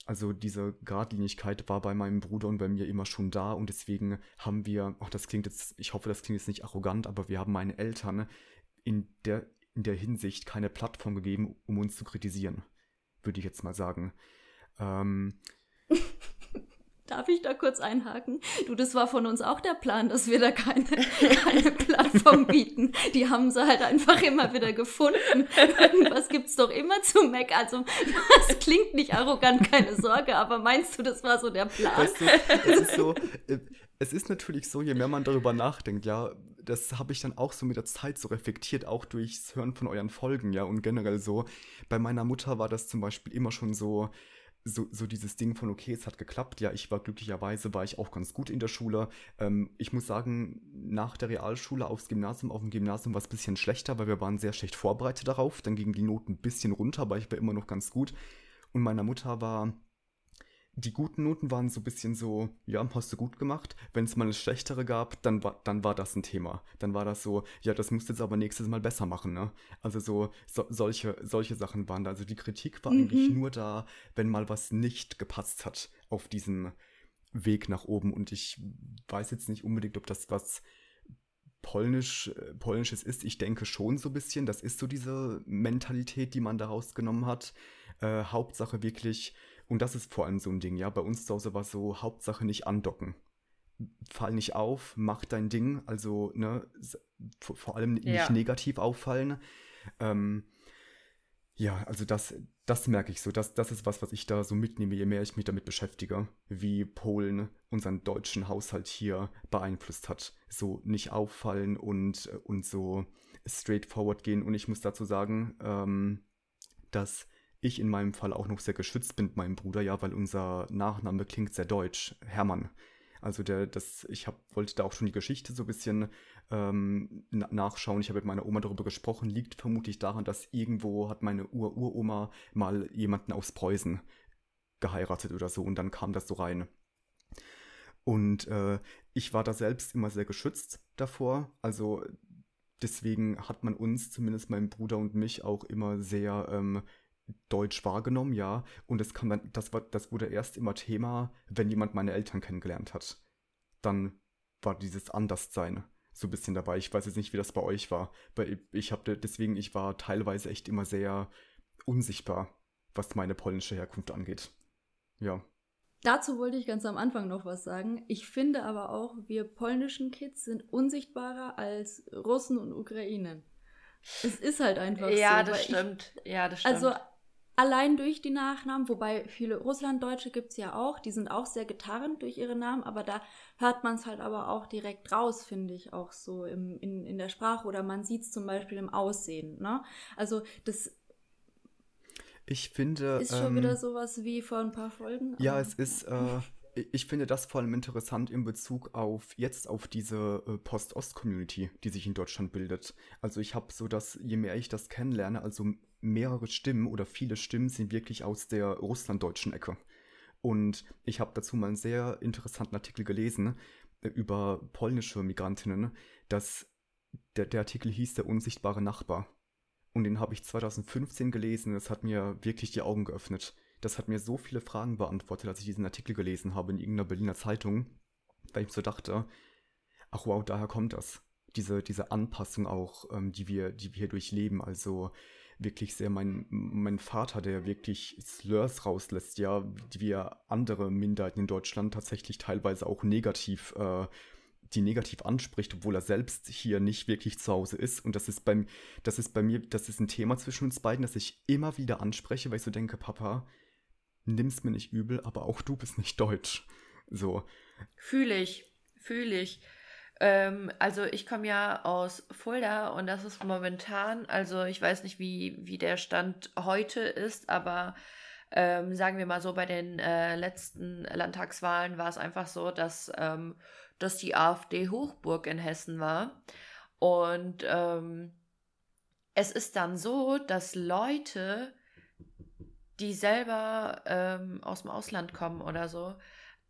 Speaker 3: Also diese Gradlinigkeit war bei meinem Bruder und bei mir immer schon da und deswegen haben wir, ach das klingt jetzt, ich hoffe, das klingt jetzt nicht arrogant, aber wir haben meinen Eltern in der, in der Hinsicht keine Plattform gegeben, um uns zu kritisieren, würde ich jetzt mal sagen. Ähm,
Speaker 2: Darf ich da kurz einhaken? Du, das war von uns auch der Plan, dass wir da keine, keine Plattform bieten. Die haben sie halt einfach immer wieder gefunden. Irgendwas gibt's doch immer zu Mac. Also, das klingt nicht arrogant, keine Sorge, aber meinst du, das war so der Plan? Weißt du,
Speaker 3: es ist so, äh, es ist natürlich so, je mehr man darüber nachdenkt, ja, das habe ich dann auch so mit der Zeit so reflektiert, auch durchs Hören von euren Folgen, ja, und generell so. Bei meiner Mutter war das zum Beispiel immer schon so, so, so dieses Ding von, okay, es hat geklappt. Ja, ich war glücklicherweise, war ich auch ganz gut in der Schule. Ähm, ich muss sagen, nach der Realschule aufs Gymnasium, auf dem Gymnasium war es ein bisschen schlechter, weil wir waren sehr schlecht vorbereitet darauf. Dann gingen die Noten ein bisschen runter, aber ich war immer noch ganz gut. Und meiner Mutter war die guten Noten waren so ein bisschen so, ja, hast du gut gemacht. Wenn es mal eine schlechtere gab, dann war, dann war das ein Thema. Dann war das so, ja, das musst du jetzt aber nächstes Mal besser machen, ne? Also so, so solche, solche Sachen waren da. Also die Kritik war mhm. eigentlich nur da, wenn mal was nicht gepasst hat auf diesem Weg nach oben. Und ich weiß jetzt nicht unbedingt, ob das was Polnisch, äh, Polnisches ist. Ich denke schon so ein bisschen. Das ist so diese Mentalität, die man daraus genommen hat. Äh, Hauptsache wirklich und das ist vor allem so ein Ding, ja. Bei uns zu Hause war so Hauptsache nicht andocken. Fall nicht auf, mach dein Ding, also, ne, vor allem nicht ja. negativ auffallen. Ähm, ja, also das, das merke ich so. Das, das ist was, was ich da so mitnehme, je mehr ich mich damit beschäftige, wie Polen unseren deutschen Haushalt hier beeinflusst hat. So nicht auffallen und, und so straightforward gehen. Und ich muss dazu sagen, ähm, dass ich in meinem Fall auch noch sehr geschützt bin mit meinem Bruder, ja, weil unser Nachname klingt sehr deutsch, Hermann. Also der, das, ich hab, wollte da auch schon die Geschichte so ein bisschen ähm, nachschauen. Ich habe mit meiner Oma darüber gesprochen, liegt vermutlich daran, dass irgendwo hat meine Ur-Uroma mal jemanden aus Preußen geheiratet oder so und dann kam das so rein. Und äh, ich war da selbst immer sehr geschützt davor. Also deswegen hat man uns, zumindest meinen Bruder und mich, auch immer sehr ähm, deutsch wahrgenommen, ja. Und das kann dann, das war, das wurde erst immer Thema, wenn jemand meine Eltern kennengelernt hat. Dann war dieses Anderssein so ein bisschen dabei. Ich weiß jetzt nicht, wie das bei euch war. Weil ich habe deswegen, ich war teilweise echt immer sehr unsichtbar, was meine polnische Herkunft angeht. Ja.
Speaker 2: Dazu wollte ich ganz am Anfang noch was sagen. Ich finde aber auch, wir polnischen Kids sind unsichtbarer als Russen und Ukrainen. Es ist halt einfach
Speaker 1: ja,
Speaker 2: so.
Speaker 1: Ja, das stimmt. Ich, ja, das stimmt.
Speaker 2: Also allein durch die Nachnamen, wobei viele Russlanddeutsche gibt es ja auch, die sind auch sehr getarnt durch ihre Namen, aber da hört man es halt aber auch direkt raus, finde ich, auch so im, in, in der Sprache oder man sieht es zum Beispiel im Aussehen. Ne? Also das
Speaker 3: ich finde.
Speaker 2: Ist schon ähm, wieder sowas wie vor ein paar Folgen.
Speaker 3: Ja, es ist. Äh, ich finde das vor allem interessant in Bezug auf jetzt auf diese äh, Post-Ost-Community, die sich in Deutschland bildet. Also ich habe so, dass je mehr ich das kennenlerne, also mehrere Stimmen oder viele Stimmen sind wirklich aus der russlanddeutschen Ecke. Und ich habe dazu mal einen sehr interessanten Artikel gelesen äh, über polnische Migrantinnen, dass der, der Artikel hieß Der unsichtbare Nachbar. Und den habe ich 2015 gelesen. Das hat mir wirklich die Augen geöffnet. Das hat mir so viele Fragen beantwortet, als ich diesen Artikel gelesen habe in irgendeiner Berliner Zeitung, weil ich so dachte, ach wow, daher kommt das. Diese, diese Anpassung auch, ähm, die, wir, die wir hier durchleben. Also wirklich sehr mein, mein Vater, der wirklich Slurs rauslässt, ja, die wir andere Minderheiten in Deutschland tatsächlich teilweise auch negativ äh, die negativ anspricht, obwohl er selbst hier nicht wirklich zu Hause ist. Und das ist beim, das ist bei mir, das ist ein Thema zwischen uns beiden, das ich immer wieder anspreche, weil ich so denke, Papa, nimm's mir nicht übel, aber auch du bist nicht deutsch. So.
Speaker 1: Fühle ich, fühle ich. Ähm, also ich komme ja aus Fulda und das ist momentan, also ich weiß nicht, wie, wie der Stand heute ist, aber ähm, sagen wir mal so, bei den äh, letzten Landtagswahlen war es einfach so, dass ähm, dass die AfD Hochburg in Hessen war. Und ähm, es ist dann so, dass Leute, die selber ähm, aus dem Ausland kommen oder so,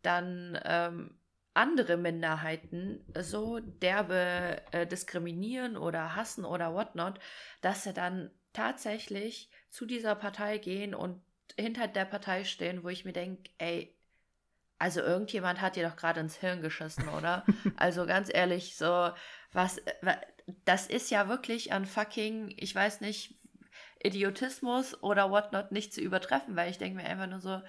Speaker 1: dann ähm, andere Minderheiten so derbe äh, diskriminieren oder hassen oder whatnot, dass sie dann tatsächlich zu dieser Partei gehen und hinter der Partei stehen, wo ich mir denke, ey, also irgendjemand hat dir doch gerade ins Hirn geschissen, oder? also ganz ehrlich, so, was, das ist ja wirklich an fucking, ich weiß nicht, Idiotismus oder whatnot nicht zu übertreffen, weil ich denke mir einfach nur so,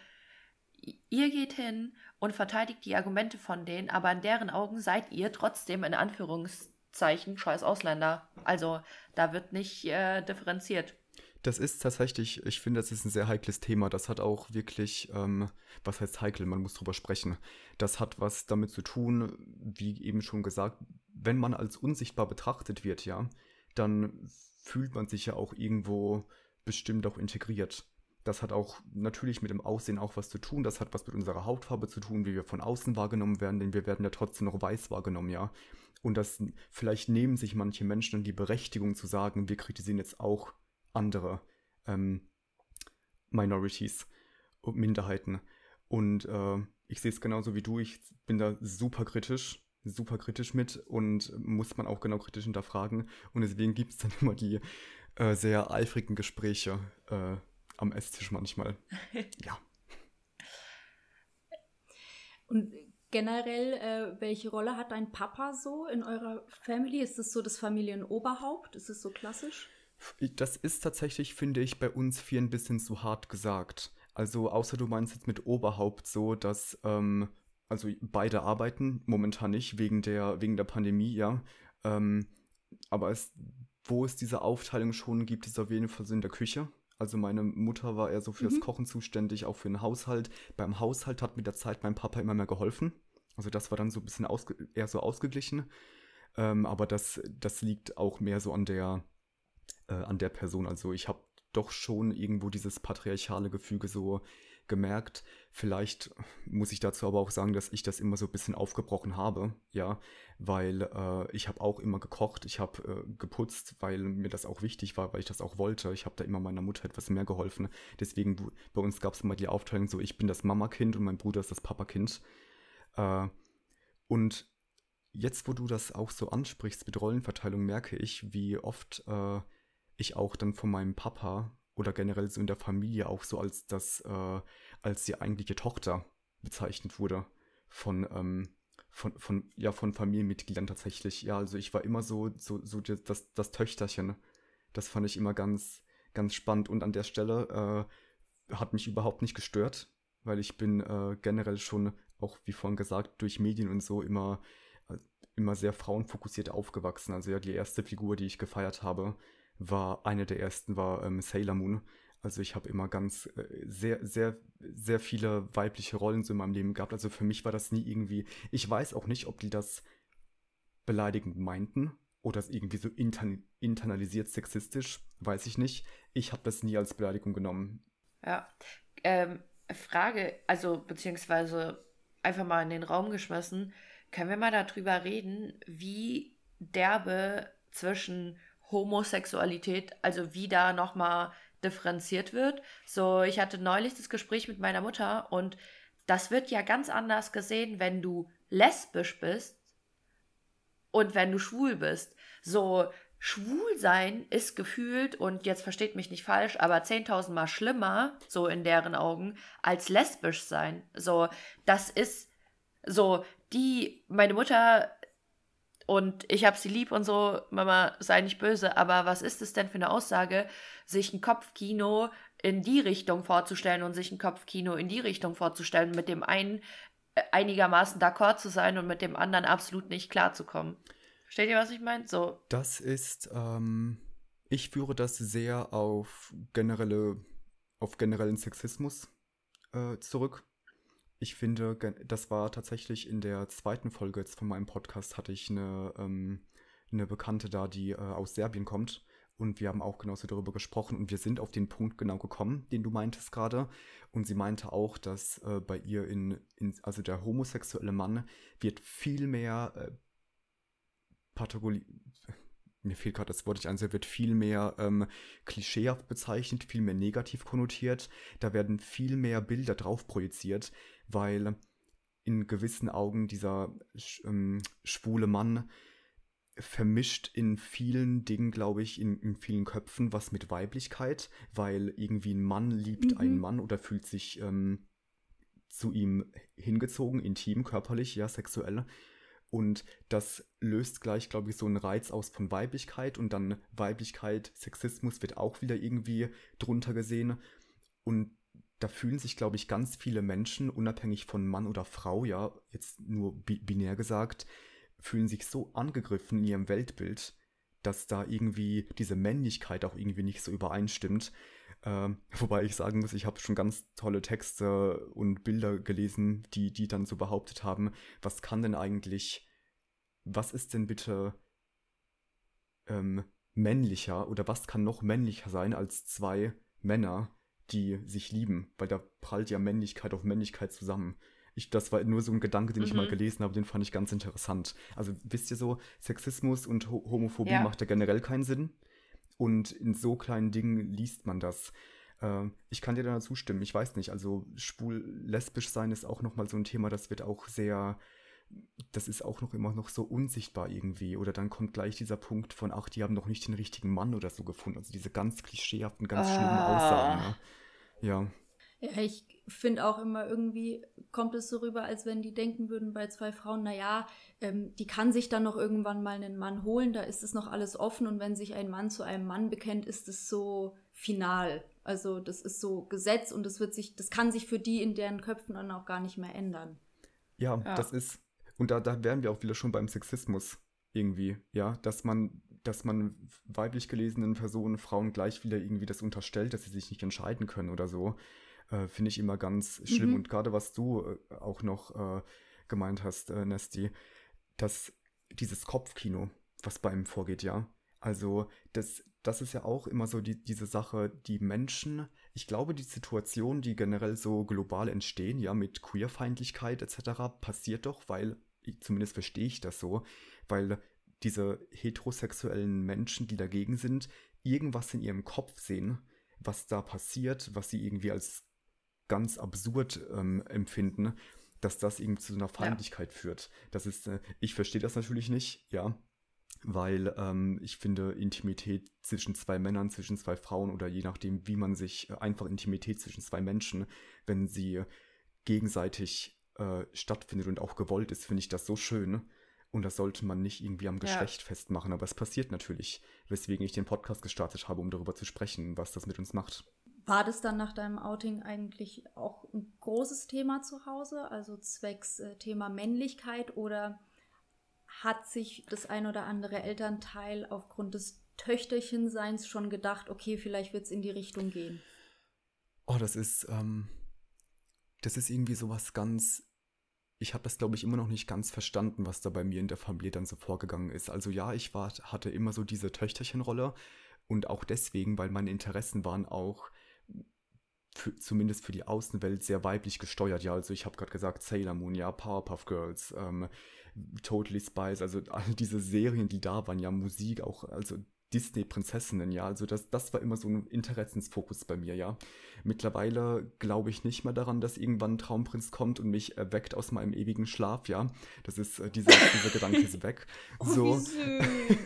Speaker 1: ihr geht hin und verteidigt die Argumente von denen, aber in deren Augen seid ihr trotzdem in Anführungszeichen scheiß Ausländer. Also da wird nicht äh, differenziert.
Speaker 3: Das ist tatsächlich, ich finde, das ist ein sehr heikles Thema. Das hat auch wirklich, ähm, was heißt heikel, man muss drüber sprechen. Das hat was damit zu tun, wie eben schon gesagt, wenn man als unsichtbar betrachtet wird, ja, dann fühlt man sich ja auch irgendwo bestimmt auch integriert. Das hat auch natürlich mit dem Aussehen auch was zu tun. Das hat was mit unserer Hautfarbe zu tun, wie wir von außen wahrgenommen werden, denn wir werden ja trotzdem noch weiß wahrgenommen, ja. Und das vielleicht nehmen sich manche Menschen die Berechtigung zu sagen, wir kritisieren jetzt auch andere ähm, Minorities und Minderheiten. Und äh, ich sehe es genauso wie du. Ich bin da super kritisch, super kritisch mit und muss man auch genau kritisch hinterfragen. Und deswegen gibt es dann immer die äh, sehr eifrigen Gespräche äh, am Esstisch manchmal. ja.
Speaker 2: Und generell, äh, welche Rolle hat dein Papa so in eurer Family? Ist es so das Familienoberhaupt? Ist es so klassisch?
Speaker 3: Das ist tatsächlich, finde ich, bei uns vier ein bisschen zu hart gesagt. Also, außer du meinst jetzt mit Oberhaupt so, dass, ähm, also beide arbeiten, momentan nicht, wegen der, wegen der Pandemie, ja. Ähm, aber es, wo es diese Aufteilung schon gibt, ist auf jeden Fall so in der Küche. Also meine Mutter war eher so für mhm. Kochen zuständig, auch für den Haushalt. Beim Haushalt hat mit der Zeit mein Papa immer mehr geholfen. Also das war dann so ein bisschen eher so ausgeglichen. Ähm, aber das, das liegt auch mehr so an der, äh, an der Person. Also ich habe doch schon irgendwo dieses patriarchale Gefüge so gemerkt. Vielleicht muss ich dazu aber auch sagen, dass ich das immer so ein bisschen aufgebrochen habe, ja, weil äh, ich habe auch immer gekocht, ich habe äh, geputzt, weil mir das auch wichtig war, weil ich das auch wollte. Ich habe da immer meiner Mutter etwas mehr geholfen. Deswegen bei uns gab es immer die Aufteilung so, ich bin das Mama-Kind und mein Bruder ist das Papa-Kind. Äh, und jetzt, wo du das auch so ansprichst mit Rollenverteilung, merke ich, wie oft äh, ich auch dann von meinem Papa oder generell so in der Familie auch so als das, äh, als die eigentliche Tochter bezeichnet wurde von, ähm, von, von, ja, von Familienmitgliedern tatsächlich. Ja, also ich war immer so, so, so das, das Töchterchen. Das fand ich immer ganz, ganz spannend und an der Stelle äh, hat mich überhaupt nicht gestört, weil ich bin äh, generell schon, auch wie vorhin gesagt, durch Medien und so immer, äh, immer sehr frauenfokussiert aufgewachsen. Also ja, die erste Figur, die ich gefeiert habe, war eine der ersten war ähm, Sailor Moon. Also ich habe immer ganz äh, sehr, sehr, sehr viele weibliche Rollen so in meinem Leben gehabt. Also für mich war das nie irgendwie. Ich weiß auch nicht, ob die das beleidigend meinten oder es irgendwie so intern, internalisiert sexistisch, weiß ich nicht. Ich habe das nie als Beleidigung genommen.
Speaker 1: Ja. Ähm, Frage, also beziehungsweise einfach mal in den Raum geschmissen. Können wir mal darüber reden, wie derbe zwischen Homosexualität, also wie da nochmal differenziert wird. So, ich hatte neulich das Gespräch mit meiner Mutter und das wird ja ganz anders gesehen, wenn du lesbisch bist und wenn du schwul bist. So, schwul sein ist gefühlt, und jetzt versteht mich nicht falsch, aber 10.000 Mal schlimmer, so in deren Augen, als lesbisch sein. So, das ist so, die, meine Mutter und ich habe sie lieb und so, Mama, sei nicht böse, aber was ist es denn für eine Aussage, sich ein Kopfkino in die Richtung vorzustellen und sich ein Kopfkino in die Richtung vorzustellen, mit dem einen äh, einigermaßen d'accord zu sein und mit dem anderen absolut nicht klarzukommen. Versteht ihr, was ich meine? So.
Speaker 3: Das ist, ähm, ich führe das sehr auf generelle, auf generellen Sexismus äh, zurück ich finde, das war tatsächlich in der zweiten Folge jetzt von meinem Podcast, hatte ich eine, ähm, eine Bekannte da, die äh, aus Serbien kommt. Und wir haben auch genauso darüber gesprochen und wir sind auf den Punkt genau gekommen, den du meintest gerade. Und sie meinte auch, dass äh, bei ihr in, in, also der homosexuelle Mann wird viel mehr äh, Pathologie, mir fehlt gerade das Wort nicht ein, er wird viel mehr ähm, klischeehaft bezeichnet, viel mehr negativ konnotiert. Da werden viel mehr Bilder drauf projiziert, weil in gewissen Augen dieser ähm, schwule Mann vermischt in vielen Dingen, glaube ich, in, in, vielen Köpfen was mit Weiblichkeit, weil irgendwie ein Mann liebt mhm. einen Mann oder fühlt sich ähm, zu ihm hingezogen, intim, körperlich, ja, sexuell. Und das löst gleich, glaube ich, so einen Reiz aus von Weiblichkeit und dann Weiblichkeit, Sexismus wird auch wieder irgendwie drunter gesehen. Und da fühlen sich, glaube ich, ganz viele Menschen, unabhängig von Mann oder Frau, ja, jetzt nur bi binär gesagt, fühlen sich so angegriffen in ihrem Weltbild, dass da irgendwie diese Männlichkeit auch irgendwie nicht so übereinstimmt. Ähm, wobei ich sagen muss, ich habe schon ganz tolle Texte und Bilder gelesen, die, die dann so behauptet haben, was kann denn eigentlich, was ist denn bitte ähm, männlicher oder was kann noch männlicher sein als zwei Männer, die sich lieben, weil da prallt ja Männlichkeit auf Männlichkeit zusammen. Ich, das war nur so ein Gedanke, den mhm. ich mal mhm. gelesen habe, den fand ich ganz interessant. Also wisst ihr so, Sexismus und Ho Homophobie ja. macht ja generell keinen Sinn. Und in so kleinen Dingen liest man das. Äh, ich kann dir da zustimmen. Ich weiß nicht, also schwul, lesbisch sein ist auch nochmal so ein Thema, das wird auch sehr, das ist auch noch immer noch so unsichtbar irgendwie. Oder dann kommt gleich dieser Punkt von, ach, die haben noch nicht den richtigen Mann oder so gefunden. Also diese ganz klischeehaften, ganz ah. schlimmen Aussagen. Ne? Ja.
Speaker 2: Ja, ich finde auch immer irgendwie kommt es so rüber, als wenn die denken würden bei zwei Frauen, naja, ähm, die kann sich dann noch irgendwann mal einen Mann holen, da ist es noch alles offen und wenn sich ein Mann zu einem Mann bekennt, ist es so final. Also das ist so Gesetz und das wird sich, das kann sich für die in deren Köpfen dann auch gar nicht mehr ändern.
Speaker 3: Ja, ja. das ist, und da, da wären wir auch wieder schon beim Sexismus irgendwie, ja, dass man, dass man weiblich gelesenen Personen, Frauen gleich wieder irgendwie das unterstellt, dass sie sich nicht entscheiden können oder so äh, finde ich immer ganz schlimm. Mhm. Und gerade was du äh, auch noch äh, gemeint hast, äh, Nesti, dass dieses Kopfkino, was bei ihm vorgeht, ja. Also das, das ist ja auch immer so die, diese Sache, die Menschen, ich glaube, die Situationen, die generell so global entstehen, ja, mit Queerfeindlichkeit etc., passiert doch, weil, zumindest verstehe ich das so, weil diese heterosexuellen Menschen, die dagegen sind, irgendwas in ihrem Kopf sehen, was da passiert, was sie irgendwie als ganz absurd ähm, empfinden, dass das irgendwie zu einer Feindlichkeit ja. führt. Das ist, äh, ich verstehe das natürlich nicht, ja, weil ähm, ich finde Intimität zwischen zwei Männern, zwischen zwei Frauen oder je nachdem, wie man sich äh, einfach Intimität zwischen zwei Menschen, wenn sie gegenseitig äh, stattfindet und auch gewollt ist, finde ich das so schön. Und das sollte man nicht irgendwie am Geschlecht ja. festmachen, aber es passiert natürlich, weswegen ich den Podcast gestartet habe, um darüber zu sprechen, was das mit uns macht.
Speaker 2: War das dann nach deinem Outing eigentlich auch ein großes Thema zu Hause, also zwecks äh, Thema Männlichkeit oder hat sich das ein oder andere Elternteil aufgrund des Töchterchenseins schon gedacht, okay, vielleicht wird es in die Richtung gehen?
Speaker 3: Oh, das ist, ähm, das ist irgendwie sowas ganz ich habe das, glaube ich, immer noch nicht ganz verstanden, was da bei mir in der Familie dann so vorgegangen ist. Also ja, ich war, hatte immer so diese Töchterchenrolle und auch deswegen, weil meine Interessen waren auch für, zumindest für die Außenwelt sehr weiblich gesteuert. Ja, also ich habe gerade gesagt Sailor Moon, ja, Powerpuff Girls, ähm, Totally Spice, also all diese Serien, die da waren, ja, Musik auch, also Disney-Prinzessinnen, ja. Also das, das war immer so ein Interessensfokus bei mir, ja. Mittlerweile glaube ich nicht mehr daran, dass irgendwann ein Traumprinz kommt und mich erweckt aus meinem ewigen Schlaf, ja. Das ist, äh, dieser, dieser Gedanke ist weg.
Speaker 2: Oh, so.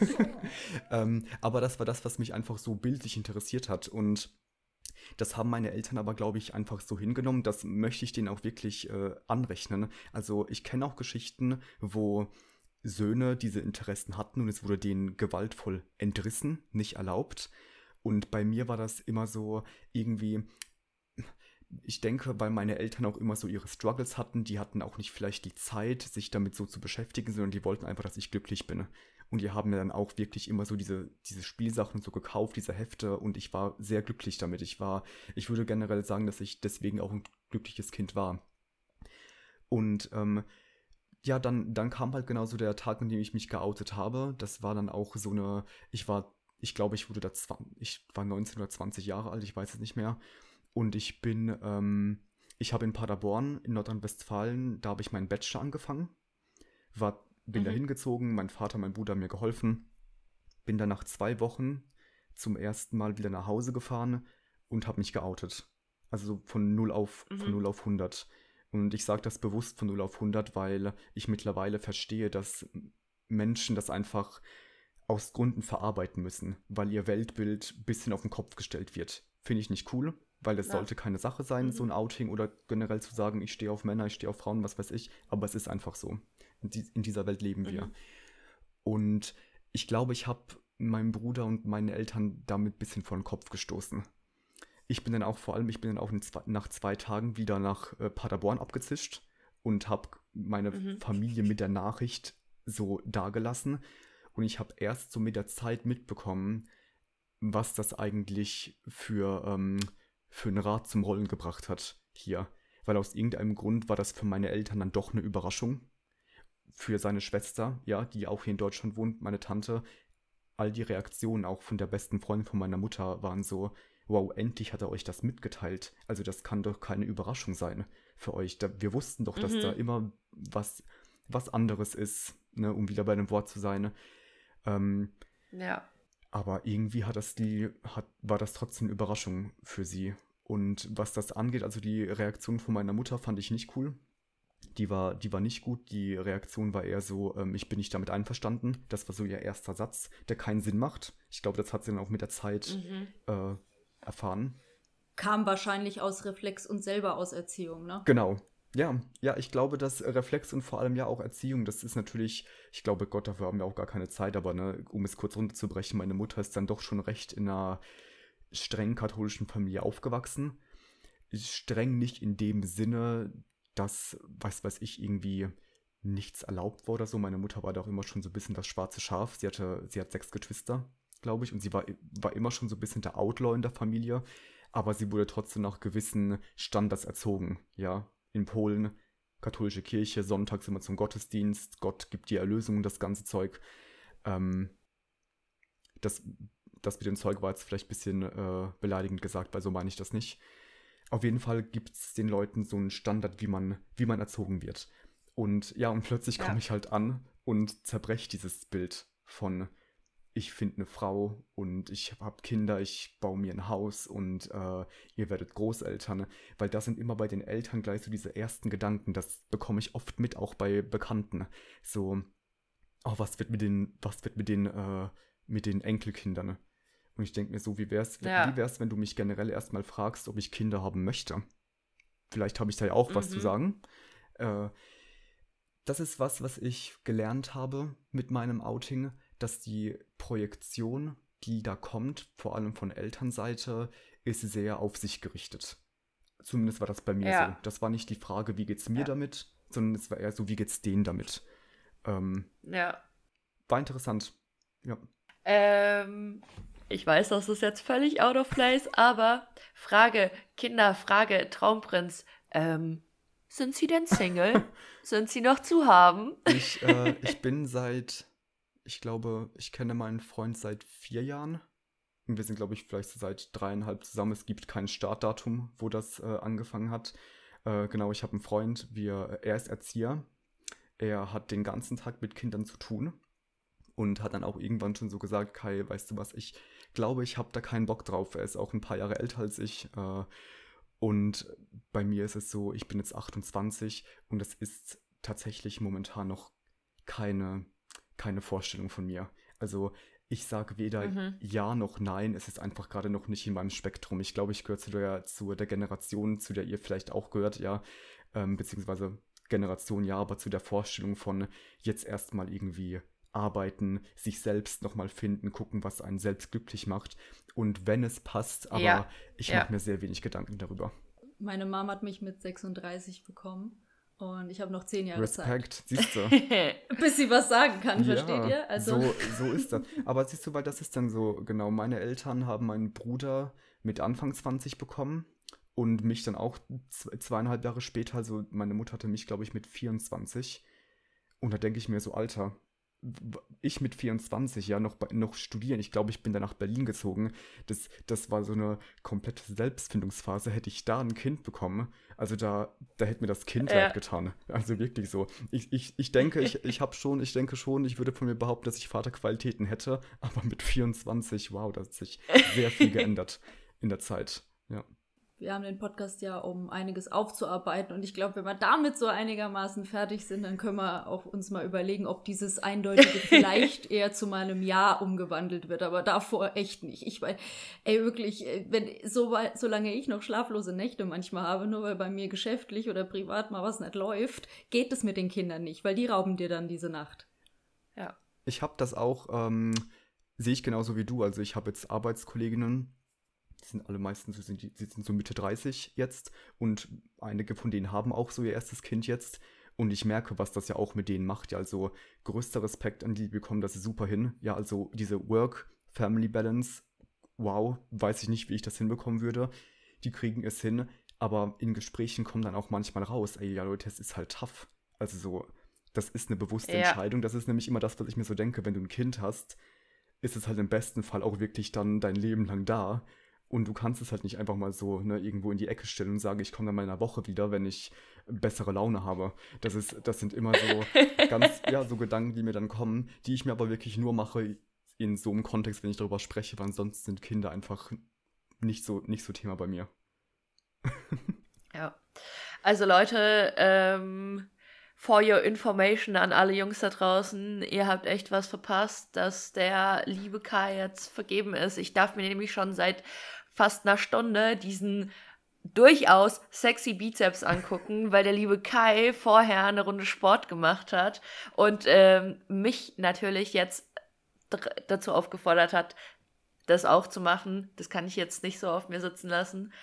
Speaker 3: ähm, aber das war das, was mich einfach so bildlich interessiert hat. Und das haben meine Eltern aber, glaube ich, einfach so hingenommen. Das möchte ich denen auch wirklich äh, anrechnen. Also ich kenne auch Geschichten, wo Söhne diese Interessen hatten und es wurde denen gewaltvoll entrissen, nicht erlaubt. Und bei mir war das immer so irgendwie, ich denke, weil meine Eltern auch immer so ihre Struggles hatten, die hatten auch nicht vielleicht die Zeit, sich damit so zu beschäftigen, sondern die wollten einfach, dass ich glücklich bin. Und die haben mir dann auch wirklich immer so diese, diese Spielsachen so gekauft, diese Hefte, und ich war sehr glücklich damit. Ich war, ich würde generell sagen, dass ich deswegen auch ein glückliches Kind war. Und ähm, ja, dann, dann kam halt genauso der Tag, an dem ich mich geoutet habe. Das war dann auch so eine, ich war, ich glaube, ich wurde da, ich war 19 oder 20 Jahre alt, ich weiß es nicht mehr. Und ich bin, ähm, ich habe in Paderborn in Nordrhein-Westfalen, da habe ich meinen Bachelor angefangen. War, bin mhm. da hingezogen, mein Vater, mein Bruder haben mir geholfen. Bin dann nach zwei Wochen zum ersten Mal wieder nach Hause gefahren und habe mich geoutet. Also von 0 auf, mhm. von 0 auf 100. Und ich sage das bewusst von 0 auf 100, weil ich mittlerweile verstehe, dass Menschen das einfach aus Gründen verarbeiten müssen, weil ihr Weltbild ein bisschen auf den Kopf gestellt wird. Finde ich nicht cool, weil es ja. sollte keine Sache sein, mhm. so ein Outing oder generell zu sagen, ich stehe auf Männer, ich stehe auf Frauen, was weiß ich. Aber es ist einfach so. In, die, in dieser Welt leben wir. Mhm. Und ich glaube, ich habe meinem Bruder und meinen Eltern damit ein bisschen vor den Kopf gestoßen ich bin dann auch vor allem, ich bin dann auch nach zwei Tagen wieder nach äh, Paderborn abgezischt und habe meine mhm. Familie mit der Nachricht so dagelassen. Und ich habe erst so mit der Zeit mitbekommen, was das eigentlich für, ähm, für einen Rat zum Rollen gebracht hat hier. Weil aus irgendeinem Grund war das für meine Eltern dann doch eine Überraschung. Für seine Schwester, ja, die auch hier in Deutschland wohnt, meine Tante. All die Reaktionen auch von der besten Freundin von meiner Mutter waren so, wow, endlich hat er euch das mitgeteilt. Also das kann doch keine Überraschung sein für euch. Da, wir wussten doch, dass mhm. da immer was, was anderes ist, ne, um wieder bei dem Wort zu sein. Ähm,
Speaker 1: ja.
Speaker 3: Aber irgendwie hat das die, hat, war das trotzdem eine Überraschung für sie. Und was das angeht, also die Reaktion von meiner Mutter fand ich nicht cool. Die war, die war nicht gut. Die Reaktion war eher so, ähm, ich bin nicht damit einverstanden. Das war so ihr erster Satz, der keinen Sinn macht. Ich glaube, das hat sie dann auch mit der Zeit mhm. äh, erfahren.
Speaker 2: Kam wahrscheinlich aus Reflex und selber aus Erziehung, ne?
Speaker 3: Genau. Ja, ja, ich glaube, dass Reflex und vor allem ja auch Erziehung, das ist natürlich, ich glaube, Gott, dafür haben wir auch gar keine Zeit, aber ne, um es kurz runterzubrechen, meine Mutter ist dann doch schon recht in einer streng katholischen Familie aufgewachsen. Streng nicht in dem Sinne, dass, was weiß ich, irgendwie nichts erlaubt war oder so. Meine Mutter war doch immer schon so ein bisschen das schwarze Schaf. Sie hatte, sie hat sechs Geschwister glaube ich. Und sie war, war immer schon so ein bisschen der Outlaw in der Familie. Aber sie wurde trotzdem nach gewissen Standards erzogen. Ja, in Polen katholische Kirche, sonntags immer zum Gottesdienst, Gott gibt die Erlösung, das ganze Zeug. Ähm, das, das mit dem Zeug war jetzt vielleicht ein bisschen äh, beleidigend gesagt, weil so meine ich das nicht. Auf jeden Fall gibt es den Leuten so einen Standard, wie man, wie man erzogen wird. Und ja, und plötzlich ja. komme ich halt an und zerbreche dieses Bild von ich finde eine Frau und ich habe Kinder, ich baue mir ein Haus und äh, ihr werdet Großeltern, weil das sind immer bei den Eltern gleich so diese ersten Gedanken, das bekomme ich oft mit, auch bei Bekannten. So, oh, was wird mit den, was wird mit den, äh, mit den Enkelkindern? Und ich denke mir so, wie wär's, ja. wie wär's, wenn du mich generell erstmal fragst, ob ich Kinder haben möchte? Vielleicht habe ich da ja auch mhm. was zu mhm. sagen. Äh, das ist was, was ich gelernt habe mit meinem Outing, dass die Projektion, die da kommt, vor allem von Elternseite, ist sehr auf sich gerichtet. Zumindest war das bei mir ja. so. Das war nicht die Frage, wie geht's mir ja. damit, sondern es war eher so, wie geht's denen damit. Ähm,
Speaker 1: ja.
Speaker 3: War interessant. Ja.
Speaker 1: Ähm, ich weiß, das ist jetzt völlig out of place, aber Frage, Kinder, Frage, Traumprinz. Ähm, sind Sie denn Single? sind Sie noch zu haben?
Speaker 3: Ich, äh, ich bin seit ich glaube, ich kenne meinen Freund seit vier Jahren. Und wir sind, glaube ich, vielleicht seit dreieinhalb zusammen. Es gibt kein Startdatum, wo das äh, angefangen hat. Äh, genau, ich habe einen Freund, wir, er ist Erzieher. Er hat den ganzen Tag mit Kindern zu tun und hat dann auch irgendwann schon so gesagt, Kai, weißt du was, ich glaube, ich habe da keinen Bock drauf. Er ist auch ein paar Jahre älter als ich. Äh, und bei mir ist es so, ich bin jetzt 28 und es ist tatsächlich momentan noch keine keine Vorstellung von mir. Also ich sage weder mhm. ja noch nein, es ist einfach gerade noch nicht in meinem Spektrum. Ich glaube, ich gehöre zu der, zu der Generation, zu der ihr vielleicht auch gehört, ja, ähm, beziehungsweise Generation ja, aber zu der Vorstellung von jetzt erstmal irgendwie arbeiten, sich selbst nochmal finden, gucken, was einen selbst glücklich macht. Und wenn es passt, aber ja. ich ja. mache mir sehr wenig Gedanken darüber.
Speaker 2: Meine Mama hat mich mit 36 bekommen. Und ich habe noch zehn Jahre
Speaker 3: Respekt,
Speaker 2: Zeit.
Speaker 3: siehst du.
Speaker 2: Bis sie was sagen kann, ja, versteht ihr?
Speaker 3: Also. So, so ist das. Aber siehst du, weil das ist dann so, genau, meine Eltern haben meinen Bruder mit Anfang 20 bekommen und mich dann auch zweieinhalb Jahre später, also meine Mutter hatte mich, glaube ich, mit 24. Und da denke ich mir so, Alter, ich mit 24 ja noch, noch studieren. Ich glaube, ich bin dann nach Berlin gezogen. Das, das war so eine komplette Selbstfindungsphase. Hätte ich da ein Kind bekommen, also da, da hätte mir das Kind leid getan. Also wirklich so. Ich, ich, ich denke, ich, ich habe schon, ich denke schon, ich würde von mir behaupten, dass ich Vaterqualitäten hätte, aber mit 24, wow, da hat sich sehr viel geändert in der Zeit. Ja
Speaker 2: wir haben den Podcast ja, um einiges aufzuarbeiten. Und ich glaube, wenn wir damit so einigermaßen fertig sind, dann können wir auch uns mal überlegen, ob dieses Eindeutige vielleicht eher zu meinem Ja umgewandelt wird. Aber davor echt nicht. Ich weiß, ey, wirklich, äh, wenn, so, solange ich noch schlaflose Nächte manchmal habe, nur weil bei mir geschäftlich oder privat mal was nicht läuft, geht es mit den Kindern nicht, weil die rauben dir dann diese Nacht.
Speaker 3: Ja. Ich habe das auch, ähm, sehe ich genauso wie du. Also ich habe jetzt Arbeitskolleginnen, die sind alle meistens, sie sind, sie sind so Mitte 30 jetzt und einige von denen haben auch so ihr erstes Kind jetzt. Und ich merke, was das ja auch mit denen macht. Ja, also größter Respekt an die, die bekommen das super hin. Ja, also diese Work-Family-Balance, wow, weiß ich nicht, wie ich das hinbekommen würde. Die kriegen es hin, aber in Gesprächen kommt dann auch manchmal raus, ey, ja Leute, es ist halt tough. Also so, das ist eine bewusste ja. Entscheidung. Das ist nämlich immer das, was ich mir so denke, wenn du ein Kind hast, ist es halt im besten Fall auch wirklich dann dein Leben lang da. Und du kannst es halt nicht einfach mal so ne, irgendwo in die Ecke stellen und sagen, ich komme dann mal in einer Woche wieder, wenn ich bessere Laune habe. Das, ist, das sind immer so ganz, ja, so Gedanken, die mir dann kommen, die ich mir aber wirklich nur mache in so einem Kontext, wenn ich darüber spreche, weil ansonsten sind Kinder einfach nicht so, nicht so Thema bei mir.
Speaker 1: ja. Also Leute, ähm, for your information an alle Jungs da draußen, ihr habt echt was verpasst, dass der liebe Kai jetzt vergeben ist. Ich darf mir nämlich schon seit fast einer Stunde diesen durchaus sexy Bizeps angucken, weil der liebe Kai vorher eine Runde Sport gemacht hat und ähm, mich natürlich jetzt dazu aufgefordert hat, das auch zu machen. Das kann ich jetzt nicht so auf mir sitzen lassen.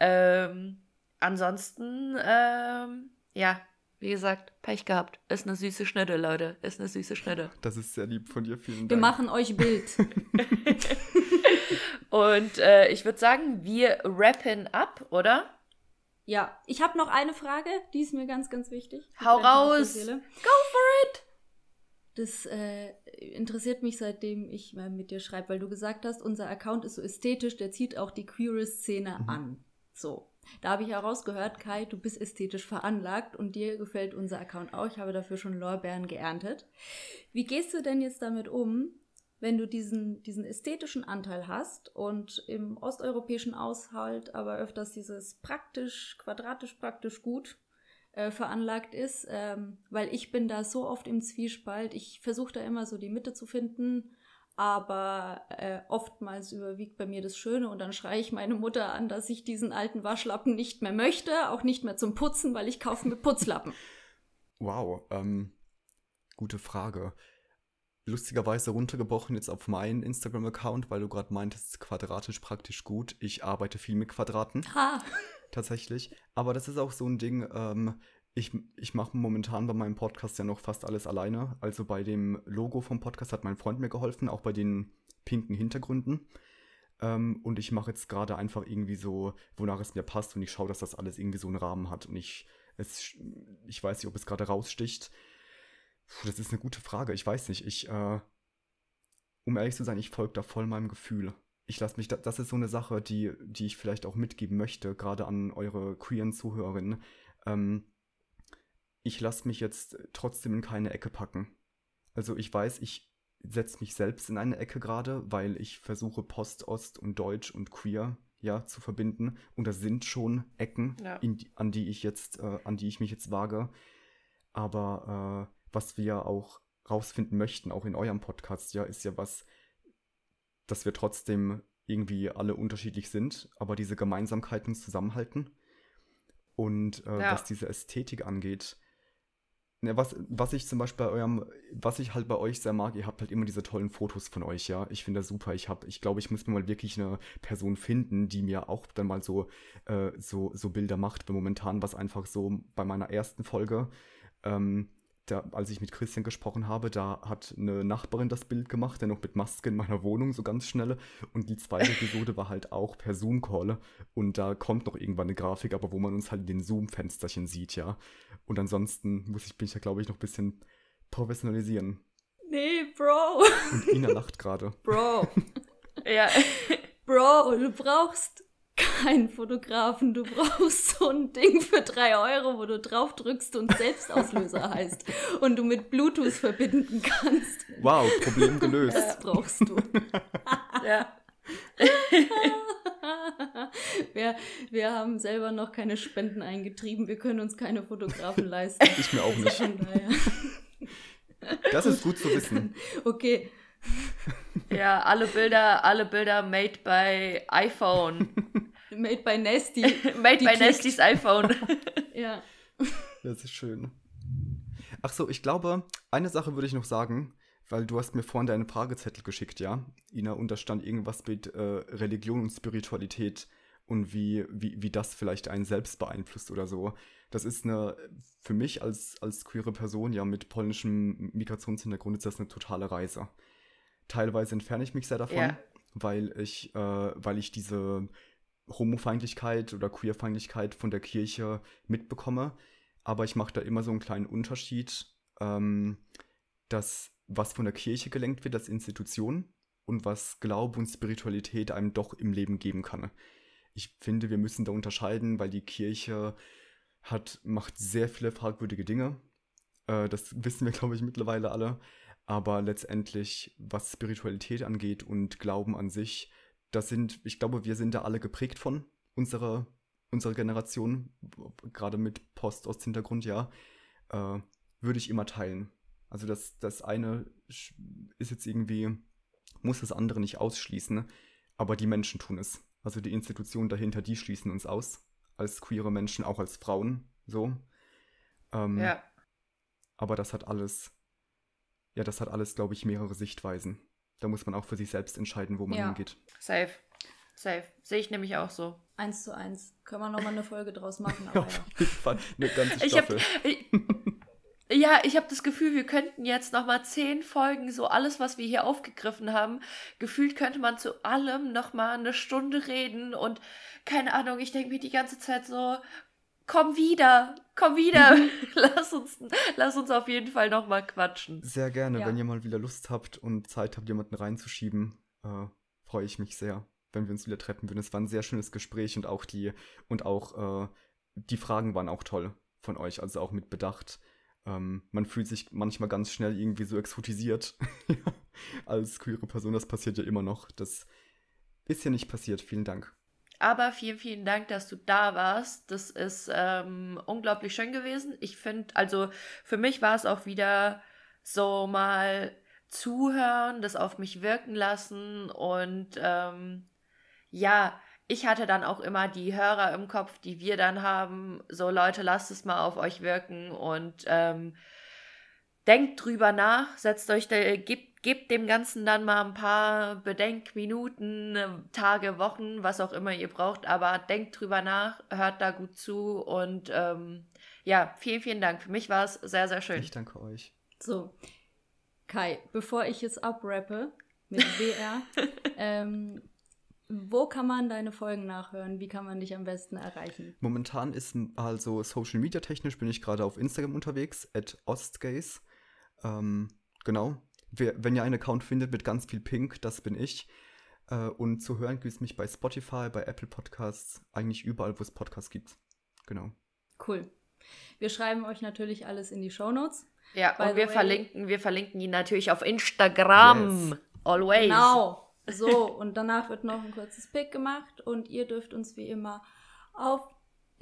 Speaker 1: Ähm, ansonsten, ähm, ja, wie gesagt, Pech gehabt. Ist eine süße Schnitte, Leute. Ist eine süße Schnitte.
Speaker 3: Das ist sehr lieb von dir. Vielen Dank.
Speaker 2: Wir machen euch Bild.
Speaker 1: Und äh, ich würde sagen, wir rappen ab, oder?
Speaker 2: Ja, ich habe noch eine Frage, die ist mir ganz, ganz wichtig.
Speaker 1: Hau raus! Go for it!
Speaker 2: Das äh, interessiert mich, seitdem ich mal mit dir schreibe, weil du gesagt hast, unser Account ist so ästhetisch, der zieht auch die queere Szene
Speaker 3: Mhm.
Speaker 2: an. So. Da habe ich herausgehört, Kai, du bist ästhetisch veranlagt und dir gefällt unser Account auch. Ich habe dafür schon Lorbeeren geerntet. Wie gehst du denn jetzt damit um, wenn du diesen, diesen ästhetischen Anteil hast und im osteuropäischen Haushalt aber öfters dieses praktisch, quadratisch praktisch gut äh, veranlagt ist, ähm, weil ich bin da so oft im Zwiespalt. Ich versuche da immer so die Mitte zu finden, aber äh, oftmals überwiegt bei mir das Schöne und dann schreie ich meine Mutter an, dass ich diesen alten Waschlappen nicht mehr möchte, auch nicht mehr zum Putzen, weil ich kaufe mir Putzlappen.
Speaker 3: Wow, ähm, gute Frage. Lustigerweise runtergebrochen jetzt auf meinen Instagram-Account, weil du gerade meintest, quadratisch praktisch gut. Ich arbeite viel mit Quadraten.
Speaker 2: Ha!
Speaker 3: tatsächlich. Aber das ist auch so ein Ding, ähm, ich, ich mache momentan bei meinem Podcast ja noch fast alles alleine. Also bei dem Logo vom Podcast hat mein Freund mir geholfen, auch bei den pinken Hintergründen. Ähm, und ich mache jetzt gerade einfach irgendwie so, wonach es mir passt und ich schaue, dass das alles irgendwie so einen Rahmen hat. Und ich, es, ich weiß nicht, ob es gerade raussticht. Puh, das ist eine gute Frage. Ich weiß nicht. Ich, äh, um ehrlich zu sein, ich folge da voll meinem Gefühl ich lasse mich, da, das ist so eine Sache, die, die ich vielleicht auch mitgeben möchte, gerade an eure queeren Zuhörerinnen. Ähm, ich lasse mich jetzt trotzdem in keine Ecke packen. Also ich weiß, ich setze mich selbst in eine Ecke gerade, weil ich versuche Post, Ost und Deutsch und Queer ja zu verbinden. Und das sind schon Ecken,
Speaker 1: Ja.
Speaker 3: die, an die ich jetzt, äh, an die ich mich jetzt wage. Aber äh, was wir auch rausfinden möchten, auch in eurem Podcast, ja, ist ja was, dass wir trotzdem irgendwie alle unterschiedlich sind, aber diese Gemeinsamkeiten zusammenhalten. Und äh,
Speaker 1: Ja.
Speaker 3: was diese Ästhetik angeht, ne, was, was ich zum Beispiel bei eurem, was ich halt bei euch sehr mag, ihr habt halt immer diese tollen Fotos von euch, ja. Ich finde das super. Ich habe, ich glaube, ich muss mir mal wirklich eine Person finden, die mir auch dann mal so, äh, so, so Bilder macht. Weil momentan was einfach so bei meiner ersten Folge, ähm, da, als ich mit Christian gesprochen habe, da hat eine Nachbarin das Bild gemacht, der noch mit Maske in meiner Wohnung, so ganz schnell. Und die zweite Episode war halt auch per Zoom-Call. Und da kommt noch irgendwann eine Grafik, aber wo man uns halt in den Zoom-Fensterchen sieht, ja. Und ansonsten muss ich, bin ich da, glaube ich, noch ein bisschen professionalisieren.
Speaker 2: Nee, Bro.
Speaker 3: Und Ina lacht gerade.
Speaker 2: Bro.
Speaker 1: Ja,
Speaker 2: Bro, du brauchst keinen Fotografen. Du brauchst so ein Ding für drei Euro, wo du drauf drückst und Selbstauslöser heißt. Und du mit Bluetooth verbinden kannst.
Speaker 3: Wow, Problem gelöst.
Speaker 2: Das brauchst du.
Speaker 1: ja.
Speaker 2: wir, wir haben selber noch keine Spenden eingetrieben. Wir können uns keine Fotografen leisten.
Speaker 3: Ich mir auch nicht.
Speaker 2: Von daher.
Speaker 3: Das ist gut zu wissen.
Speaker 2: Okay.
Speaker 1: Ja, alle Bilder, alle Bilder made by iPhone.
Speaker 2: Made by Nasty.
Speaker 1: made
Speaker 2: Die
Speaker 1: by
Speaker 2: klickt.
Speaker 1: Nestys iPhone.
Speaker 2: Ja.
Speaker 3: Das ist schön. Ach so, ich glaube, eine Sache würde ich noch sagen, weil du hast mir vorhin deinen Fragezettel geschickt, ja? Ina, und da stand irgendwas mit äh, Religion und Spiritualität und wie, wie, wie das vielleicht einen selbst beeinflusst oder so. Das ist eine, für mich als, als queere Person, ja, mit polnischem Migrationshintergrund ist das eine totale Reise. Teilweise entferne ich mich sehr davon,
Speaker 1: Ja.
Speaker 3: weil ich, äh, weil ich diese Homofeindlichkeit oder Queerfeindlichkeit von der Kirche mitbekomme. Aber ich mache da immer so einen kleinen Unterschied, ähm, dass was von der Kirche gelenkt wird als Institution und was Glaube und Spiritualität einem doch im Leben geben kann. Ich finde, wir müssen da unterscheiden, weil die Kirche hat, macht sehr viele fragwürdige Dinge. Äh, das wissen wir, glaube ich, mittlerweile alle. Aber letztendlich, was Spiritualität angeht und Glauben an sich, das sind, ich glaube, wir sind da alle geprägt von, unsere, unsere Generation, gerade mit Post-Ost-Hintergrund, ja, äh, würde ich immer teilen. Also das, das eine ist jetzt irgendwie, muss das andere nicht ausschließen, aber die Menschen tun es. Also die Institutionen dahinter, die schließen uns aus, als queere Menschen, auch als Frauen, so. Ähm,
Speaker 1: ja.
Speaker 3: aber das hat alles, ja, das hat alles, glaube ich, mehrere Sichtweisen. Da muss man auch für sich selbst entscheiden, wo man
Speaker 2: Ja.
Speaker 3: hingeht.
Speaker 1: Safe. Safe. Sehe ich nämlich auch so.
Speaker 2: Eins zu eins. Können wir nochmal eine Folge draus machen, aber
Speaker 3: Auf
Speaker 2: ja.
Speaker 3: jeden Fall eine ganze
Speaker 1: Ich hab,
Speaker 3: Staffel.
Speaker 1: ich, ja, ich habe das Gefühl, wir könnten jetzt noch mal zehn Folgen, so alles, was wir hier aufgegriffen haben, gefühlt könnte man zu allem noch mal eine Stunde reden und keine Ahnung, ich denke mir die ganze Zeit so, komm wieder, komm wieder. lass, uns, lass uns auf jeden Fall nochmal quatschen.
Speaker 3: Sehr gerne,
Speaker 2: Ja.
Speaker 3: wenn ihr mal wieder Lust habt und Zeit habt, jemanden reinzuschieben, äh, freue ich mich sehr, wenn wir uns wieder treffen würden. Es war ein sehr schönes Gespräch und auch die und auch äh, die Fragen waren auch toll von euch, also auch mit Bedacht. Ähm, man fühlt sich manchmal ganz schnell irgendwie so exotisiert als queere Person. Das passiert ja immer noch. Das ist ja nicht passiert. Vielen Dank.
Speaker 1: Aber vielen, vielen Dank, dass du da warst. Das ist ähm, unglaublich schön gewesen. Ich finde, also für mich war es auch wieder so mal zuhören, das auf mich wirken lassen und ähm, ja, ich hatte dann auch immer die Hörer im Kopf, die wir dann haben. So Leute, lasst es mal auf euch wirken und ähm, denkt drüber nach, setzt euch, da, gebt, gebt dem Ganzen dann mal ein paar Bedenkminuten, Tage, Wochen, was auch immer ihr braucht, aber denkt drüber nach, hört da gut zu und ähm, ja, vielen, vielen Dank. Für mich war es sehr, sehr schön.
Speaker 3: Ich danke euch.
Speaker 2: So, Kai, bevor ich jetzt abrappe mit WR, ähm, wo kann man deine Folgen nachhören? Wie kann man dich am besten erreichen?
Speaker 3: Momentan ist also Social Media technisch bin ich gerade auf Instagram unterwegs, at Ostgays. Ähm, genau. Wer, wenn ihr einen Account findet mit ganz viel Pink, das bin ich. Äh, und zu hören gibt es mich bei Spotify, bei Apple Podcasts, eigentlich überall, wo es Podcasts gibt. Genau.
Speaker 2: Cool. Wir schreiben euch natürlich alles in die Shownotes.
Speaker 1: Ja,
Speaker 2: By
Speaker 1: und wir
Speaker 2: way-
Speaker 1: verlinken, wir verlinken ihn natürlich auf Instagram.
Speaker 3: Yes.
Speaker 1: Always.
Speaker 2: Genau. So, und danach wird noch ein kurzes Pick gemacht und ihr dürft uns wie immer auf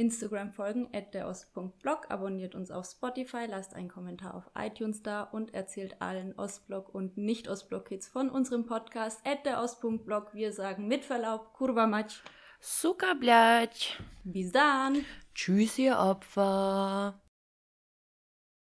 Speaker 2: Instagram folgen, at derost.blog, abonniert uns auf Spotify, lasst einen Kommentar auf iTunes da und erzählt allen Ostblock und Nicht-Ostblock-Kids von unserem Podcast at derost.blog. Wir sagen mit Verlaub, Kurva Matsch.
Speaker 1: Suka
Speaker 2: Bis dann.
Speaker 1: Tschüss, ihr Opfer.